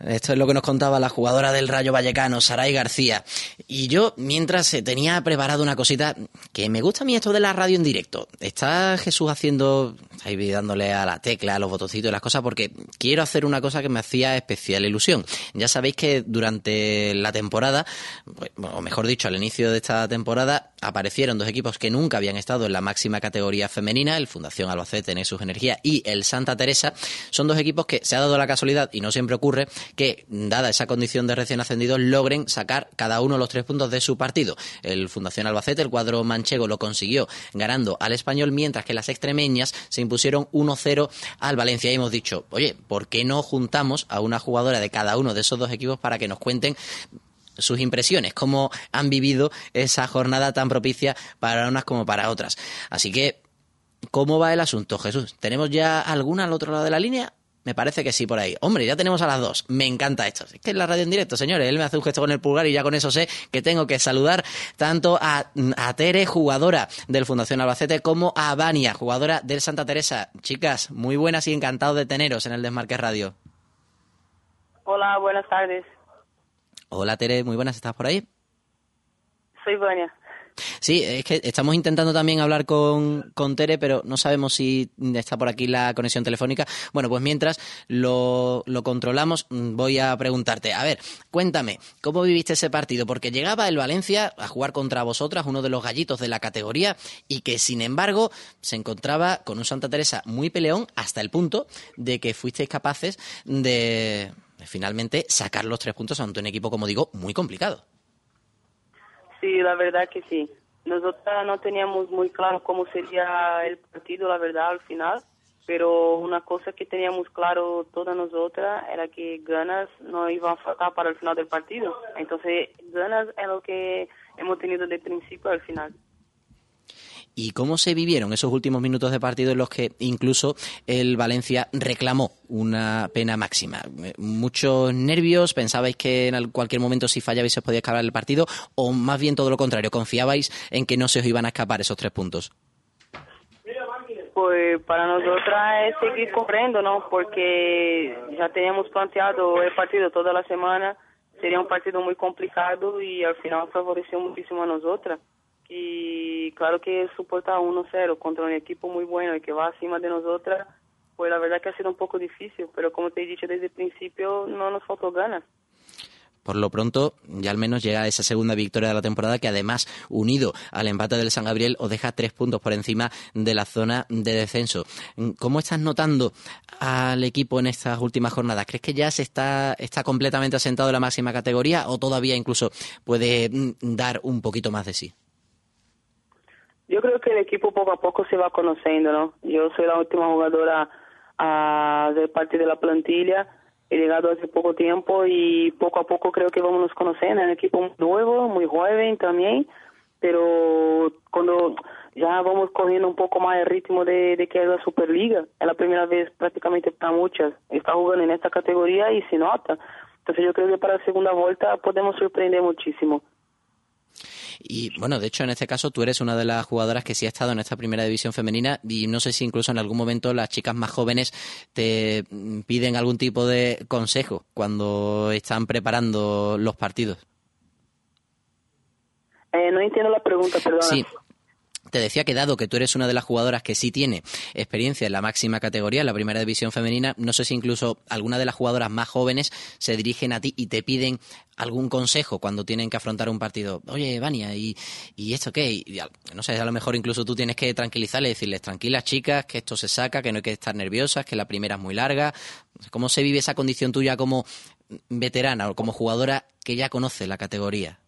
Speaker 2: Esto es lo que nos contaba la jugadora del Rayo Vallecano, Saray García. Y yo, mientras eh, tenía preparado una cosita, que me gusta a mí esto de la radio en directo. Está Jesús haciendo, está ahí dándole a la tecla, a los botoncitos y las cosas, porque quiero hacer una cosa que me hacía especial ilusión. Ya sabéis que durante la temporada, pues, o mejor dicho, al inicio de esta temporada, aparecieron dos equipos que nunca habían estado en la máxima categoría femenina, el Fundación Albacete, Nexus Energía y el Santa Teresa. Son dos equipos que se ha dado la casualidad, y no siempre ocurre, que, dada esa condición de recién ascendidos, logren sacar cada uno los tres puntos de su partido. El Fundación Albacete, el cuadro manchego, lo consiguió ganando al español, mientras que las extremeñas se impusieron 1-0 al Valencia. Y hemos dicho, oye, ¿por qué no juntamos a una jugadora de cada uno de esos dos equipos para que nos cuenten sus impresiones, cómo han vivido esa jornada tan propicia para unas como para otras. Así que, ¿cómo va el asunto, Jesús? ¿Tenemos ya alguna al otro lado de la línea? Me parece que sí, por ahí. Hombre, ya tenemos a las dos. Me encanta esto. Es que es la radio en directo, señores. Él me hace un gesto con el pulgar y ya con eso sé que tengo que saludar tanto a, Tere, jugadora del Fundación Albacete, como a Vania, jugadora del Santa Teresa. Chicas, muy buenas y encantado de teneros en el Desmarque Radio.
Speaker 10: Hola, buenas tardes.
Speaker 2: Hola Tere, muy buenas, ¿estás por ahí?
Speaker 10: Soy Vania.
Speaker 2: Sí, es que estamos intentando también hablar con, con Tere, pero no sabemos si está por aquí la conexión telefónica. Bueno, pues mientras lo, lo controlamos, mm, voy a preguntarte. A ver, cuéntame, ¿cómo viviste ese partido? Porque llegaba el Valencia a jugar contra vosotras, uno de los gallitos de la categoría, y que sin embargo se encontraba con un Santa Teresa muy peleón hasta el punto de que fuisteis capaces de finalmente sacar los tres puntos ante un equipo, como digo, muy complicado.
Speaker 10: Sí, la verdad que sí. Nosotros no teníamos muy claro cómo sería el partido, la verdad, al final, pero una cosa que teníamos claro todas nosotras era que ganas no iban a faltar para el final del partido. Entonces, ganas es lo que hemos tenido de principio al final.
Speaker 2: ¿Y cómo se vivieron esos últimos minutos de partido en los que incluso el Valencia reclamó una pena máxima? Eh, ¿Muchos nervios? ¿Pensabais que en cualquier momento si fallabais os podía escapar el partido? ¿O más bien todo lo contrario? ¿Confiabais en que no se os iban a escapar esos tres puntos?
Speaker 10: Pues para nosotras es seguir corriendo, ¿no? Porque ya teníamos planteado el partido toda la semana. Sería un partido muy complicado y al final favoreció muchísimo a nosotras. Y claro que soportar 1-0 contra un equipo muy bueno y que va acima de nosotras, pues la verdad que ha sido un poco difícil, pero como te he dicho desde el principio, no nos faltó ganas.
Speaker 2: Por lo pronto, ya al menos llega esa segunda victoria de la temporada que además, unido al empate del San Gabriel, os deja tres puntos por encima de la zona de descenso. ¿Cómo estás notando al equipo en estas últimas jornadas? ¿Crees que ya se está, está completamente asentado en la máxima categoría o todavía incluso puede mm, dar un poquito más de sí?
Speaker 10: Yo creo que el equipo poco a poco se va conociendo, ¿no? Yo soy la última jugadora ah, de parte de la plantilla, he llegado hace poco tiempo y poco a poco creo que vamos nos conociendo, es un equipo nuevo, muy joven también, pero cuando ya vamos cogiendo un poco más el ritmo de, de que es la Superliga, es la primera vez prácticamente para muchas, está jugando en esta categoría y se nota. Entonces yo creo que para la segunda vuelta podemos sorprender muchísimo.
Speaker 2: Y bueno, de hecho, en este caso tú eres una de las jugadoras que sí ha estado en esta primera división femenina y no sé si incluso en algún momento las chicas más jóvenes te piden algún tipo de consejo cuando están preparando los partidos.
Speaker 10: Eh, no entiendo la pregunta, perdona.
Speaker 2: Sí. Te decía que dado que tú eres una de las jugadoras que sí tiene experiencia en la máxima categoría, en la primera división femenina, no sé si incluso alguna de las jugadoras más jóvenes se dirigen a ti y te piden algún consejo cuando tienen que afrontar un partido. Oye, Vania, ¿y, esto qué? Y, no sé, a lo mejor incluso tú tienes que tranquilizarles, decirles, tranquilas chicas, que esto se saca, que no hay que estar nerviosas, que la primera es muy larga. ¿Cómo se vive esa condición tuya como veterana o como jugadora que ya conoce la categoría?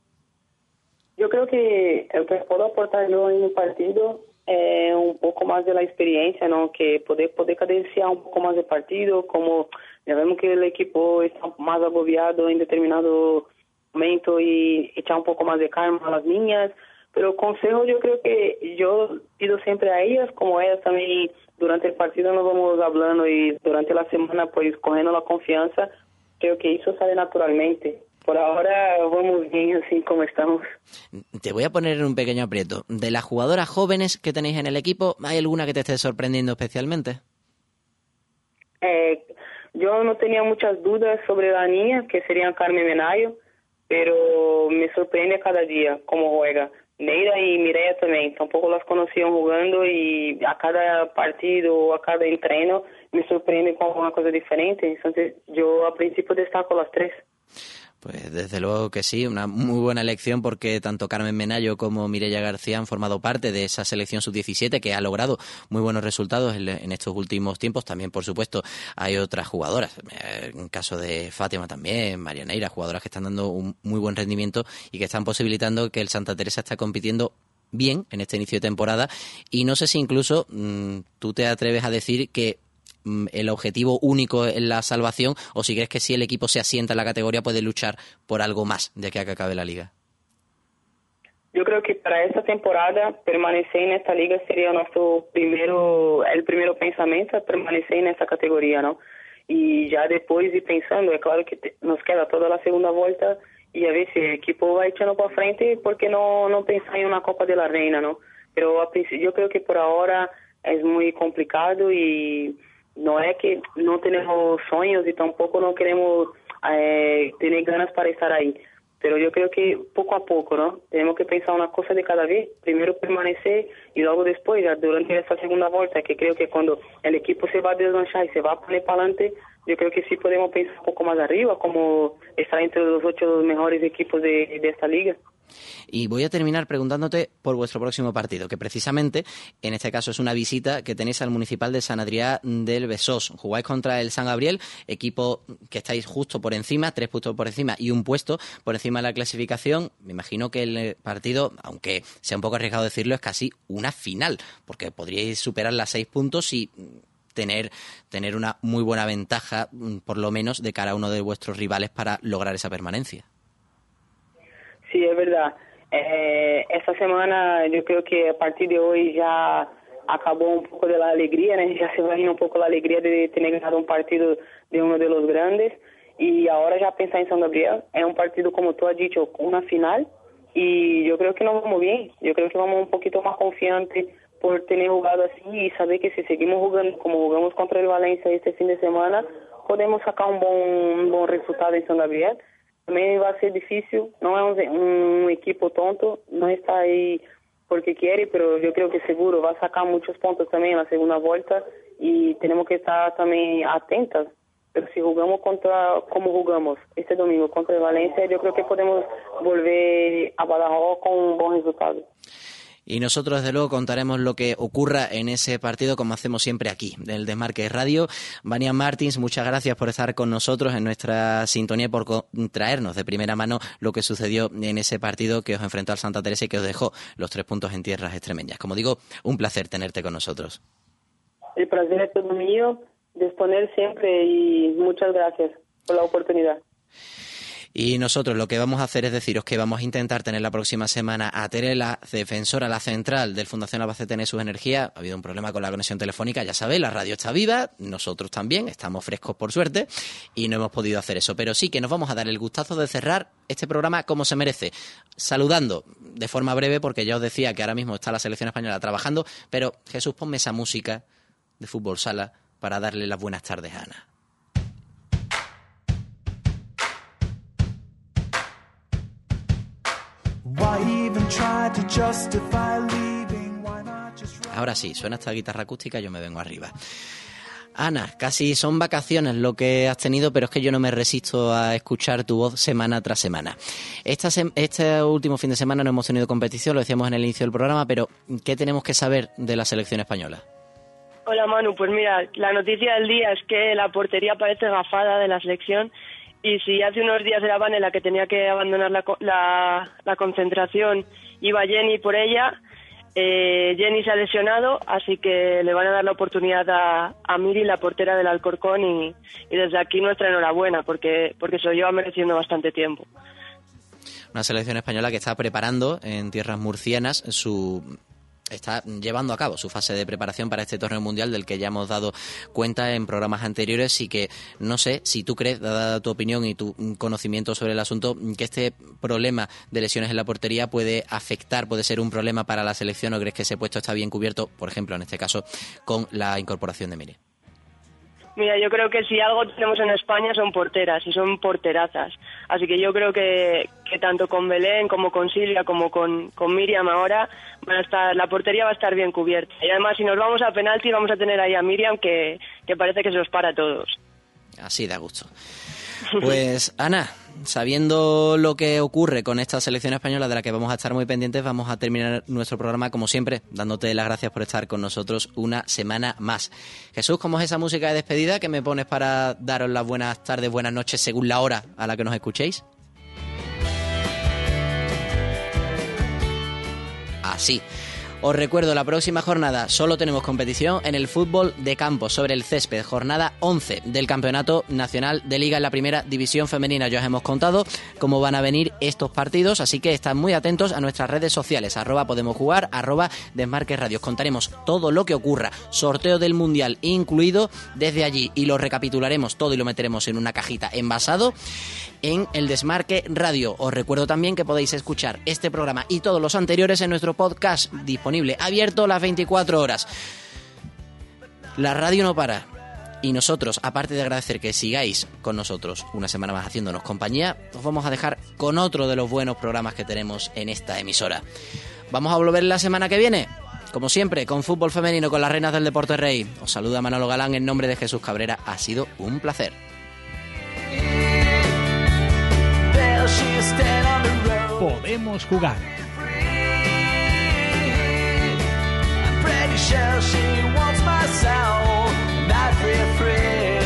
Speaker 10: Yo creo que o que puedo aportar yo en un partido é um pouco mais da experiência, não? Que poder poder cadenciar um pouco mais o partido, como já vemos que o equipo está mais agobiado em determinado momento e echar um pouco mais de calma a las niñas. Pero consejo yo creo que yo pido siempre a ellas, como ellas también durante el partido nos vamos hablando y durante la semana pues cogiendo la confianza, creo que eso sale naturalmente. Por ahora vamos bien así como estamos.
Speaker 2: Te voy a poner en un pequeño aprieto. De las jugadoras jóvenes que tenéis en el equipo, ¿hay alguna que te esté sorprendiendo especialmente?
Speaker 10: Eh, yo no tenía muchas dudas sobre la niña, que sería Carmen Menayo, pero me sorprende cada día cómo juega. Neira y Mireia también, tampoco las conocían jugando y a cada partido, a cada entreno, me sorprende con una cosa diferente. Entonces yo a principio destaco las tres.
Speaker 2: Pues desde luego que sí, una muy buena elección porque tanto Carmen Menayo como Mireia García han formado parte de esa selección sub-17 que ha logrado muy buenos resultados en, estos últimos tiempos. También, por supuesto, hay otras jugadoras, eh, en caso de Fátima también, Marianeira, jugadoras que están dando un muy buen rendimiento y que están posibilitando que el Santa Teresa está compitiendo bien en este inicio de temporada y no sé si incluso mm, tú te atreves a decir que el objetivo único es la salvación o si crees que si el equipo se asienta en la categoría puede luchar por algo más de que acabe la liga.
Speaker 10: Yo creo que para esta temporada permanecer en esta liga sería nuestro primero, el primero pensamiento, permanecer en esta categoría, ¿no? Y ya después ir pensando, es claro que nos queda toda la segunda vuelta y a ver si el equipo va echando para frente, ¿por qué no, no pensar en una Copa de la Reina, no? Pero a yo creo que por ahora es muy complicado y no es que no tenemos sueños y tampoco no queremos eh, tener ganas para estar ahí. Pero yo creo que poco a poco, ¿no? Tenemos que pensar una cosa de cada vez. Primero permanecer luego después, ya durante esta segunda vuelta, que creo que cuando el equipo se va a deslanchar se va a poner para adelante, yo creo que sí podemos pensar un poco más arriba, como estar entre los ocho mejores equipos de, de esta liga.
Speaker 2: Y voy a terminar preguntándote por vuestro próximo partido, que precisamente en este caso es una visita que tenéis al Municipal de San Adrià del Besós. Jugáis contra el San Gabriel, equipo que estáis justo por encima, tres puntos por encima y un puesto por encima de la clasificación. Me imagino que el partido, aunque sea un poco arriesgado decirlo, es casi una final, porque podríais superar las seis puntos y tener, tener una muy buena ventaja, mm, por lo menos, de cara a uno de vuestros rivales para lograr esa permanencia.
Speaker 10: Sí, es verdad. Eh, esta semana yo creo que a partir de hoy ya acabó un poco de la alegría, ya se va a ir un poco la alegría de tener ganado un partido de uno de los grandes y ahora ya pensar en San Gabriel es un partido como tú has dicho, una final y yo creo que nos vamos bien, yo creo que vamos un poquito más confiantes por tener jugado así y saber que si seguimos jugando como jugamos contra el Valencia este fin de semana, podemos sacar un buen, un buen resultado en San Gabriel. Também vai ser difícil, não é um, um equipo tonto, não está aí porque quiere, pero yo creo que seguro va a sacar muchos puntos también en la segunda vuelta y tenemos que estar también atentas. Pero si jugamos contra, como jugamos este domingo contra el Valencia, yo creo que podemos volver a Badajoz con un buen resultado.
Speaker 2: Y nosotros, desde luego, contaremos lo que ocurra en ese partido, como hacemos siempre aquí, del Desmarque Radio. Vania Martins, muchas gracias por estar con nosotros en nuestra sintonía y por traernos de primera mano lo que sucedió en ese partido que os enfrentó al Santa Teresa y que os dejó los tres puntos en tierras extremeñas. Como digo, un placer tenerte con nosotros.
Speaker 10: El placer es todo mío, disponer siempre y muchas gracias por la oportunidad.
Speaker 2: Y nosotros lo que vamos a hacer es deciros que vamos a intentar tener la próxima semana a Tere, la defensora, la central del Fundación Albacete en sus energías. Ha habido un problema con la conexión telefónica, ya sabéis, la radio está viva, nosotros también, estamos frescos por suerte y no hemos podido hacer eso. Pero sí que nos vamos a dar el gustazo de cerrar este programa como se merece, saludando de forma breve, porque ya os decía que ahora mismo está la selección española trabajando, pero Jesús, ponme esa música de fútbol sala para darle las buenas tardes a Ana. Ahora sí, suena esta guitarra acústica, yo me vengo arriba. Ana, casi son vacaciones lo que has tenido, pero es que yo no me resisto a escuchar tu voz semana tras semana. Esta este último fin de semana no hemos tenido competición, lo decíamos en el inicio del programa, pero ¿qué tenemos que saber de la selección española?
Speaker 11: Hola Manu, pues mira, la noticia del día es que la portería parece gafada de la selección y si hace unos días era Vane la que tenía que abandonar la, la, la concentración, iba Jenny por ella, eh, Jenny se ha lesionado, así que le van a dar la oportunidad a, a Miri, la portera del Alcorcón, y, y desde aquí nuestra enhorabuena, porque, porque se lo lleva mereciendo bastante tiempo.
Speaker 2: Una selección española que está preparando en tierras murcianas su está llevando a cabo su fase de preparación para este torneo mundial del que ya hemos dado cuenta en programas anteriores y que no sé si tú crees, dada tu opinión y tu conocimiento sobre el asunto, que este problema de lesiones en la portería puede afectar, puede ser un problema para la selección o crees que ese puesto está bien cubierto, por ejemplo, en este caso, con la incorporación de Mire.
Speaker 11: Mira, yo creo que si algo tenemos en España son porteras y son porterazas. Así que yo creo que, tanto con Belén como con Silvia como con, con Miriam ahora van a estar, la portería va a estar bien cubierta. Y además si nos vamos a penalti vamos a tener ahí a Miriam que, que parece que se los para a todos.
Speaker 2: Así da gusto. Pues Ana, sabiendo lo que ocurre con esta selección española de la que vamos a estar muy pendientes, vamos a terminar nuestro programa como siempre, dándote las gracias por estar con nosotros una semana más. Jesús, ¿cómo es esa música de despedida que me pones para daros las buenas tardes, buenas noches según la hora a la que nos escuchéis? Así. Os recuerdo, la próxima jornada solo tenemos competición en el fútbol de campo sobre el césped, jornada 11 del Campeonato Nacional de Liga en la Primera División Femenina. Ya os hemos contado cómo van a venir estos partidos, así que estad muy atentos a nuestras redes sociales, arroba podemos jugar, arroba Desmarques Radio. Os contaremos todo lo que ocurra, sorteo del Mundial incluido desde allí y lo recapitularemos todo y lo meteremos en una cajita envasado en el Desmarque Radio. Os recuerdo también que podéis escuchar este programa y todos los anteriores en nuestro podcast disponible, abierto las 24 horas. La radio no para. Y nosotros, aparte de agradecer que sigáis con nosotros una semana más haciéndonos compañía, os vamos a dejar con otro de los buenos programas que tenemos en esta emisora. Vamos a volver la semana que viene, como siempre, con fútbol femenino, con las reinas del deporte rey. Os saluda Manolo Galán en nombre de Jesús Cabrera. Ha sido un placer.
Speaker 1: Podemos jugar.
Speaker 5: Pretty Sure she wants my soul, not free, free.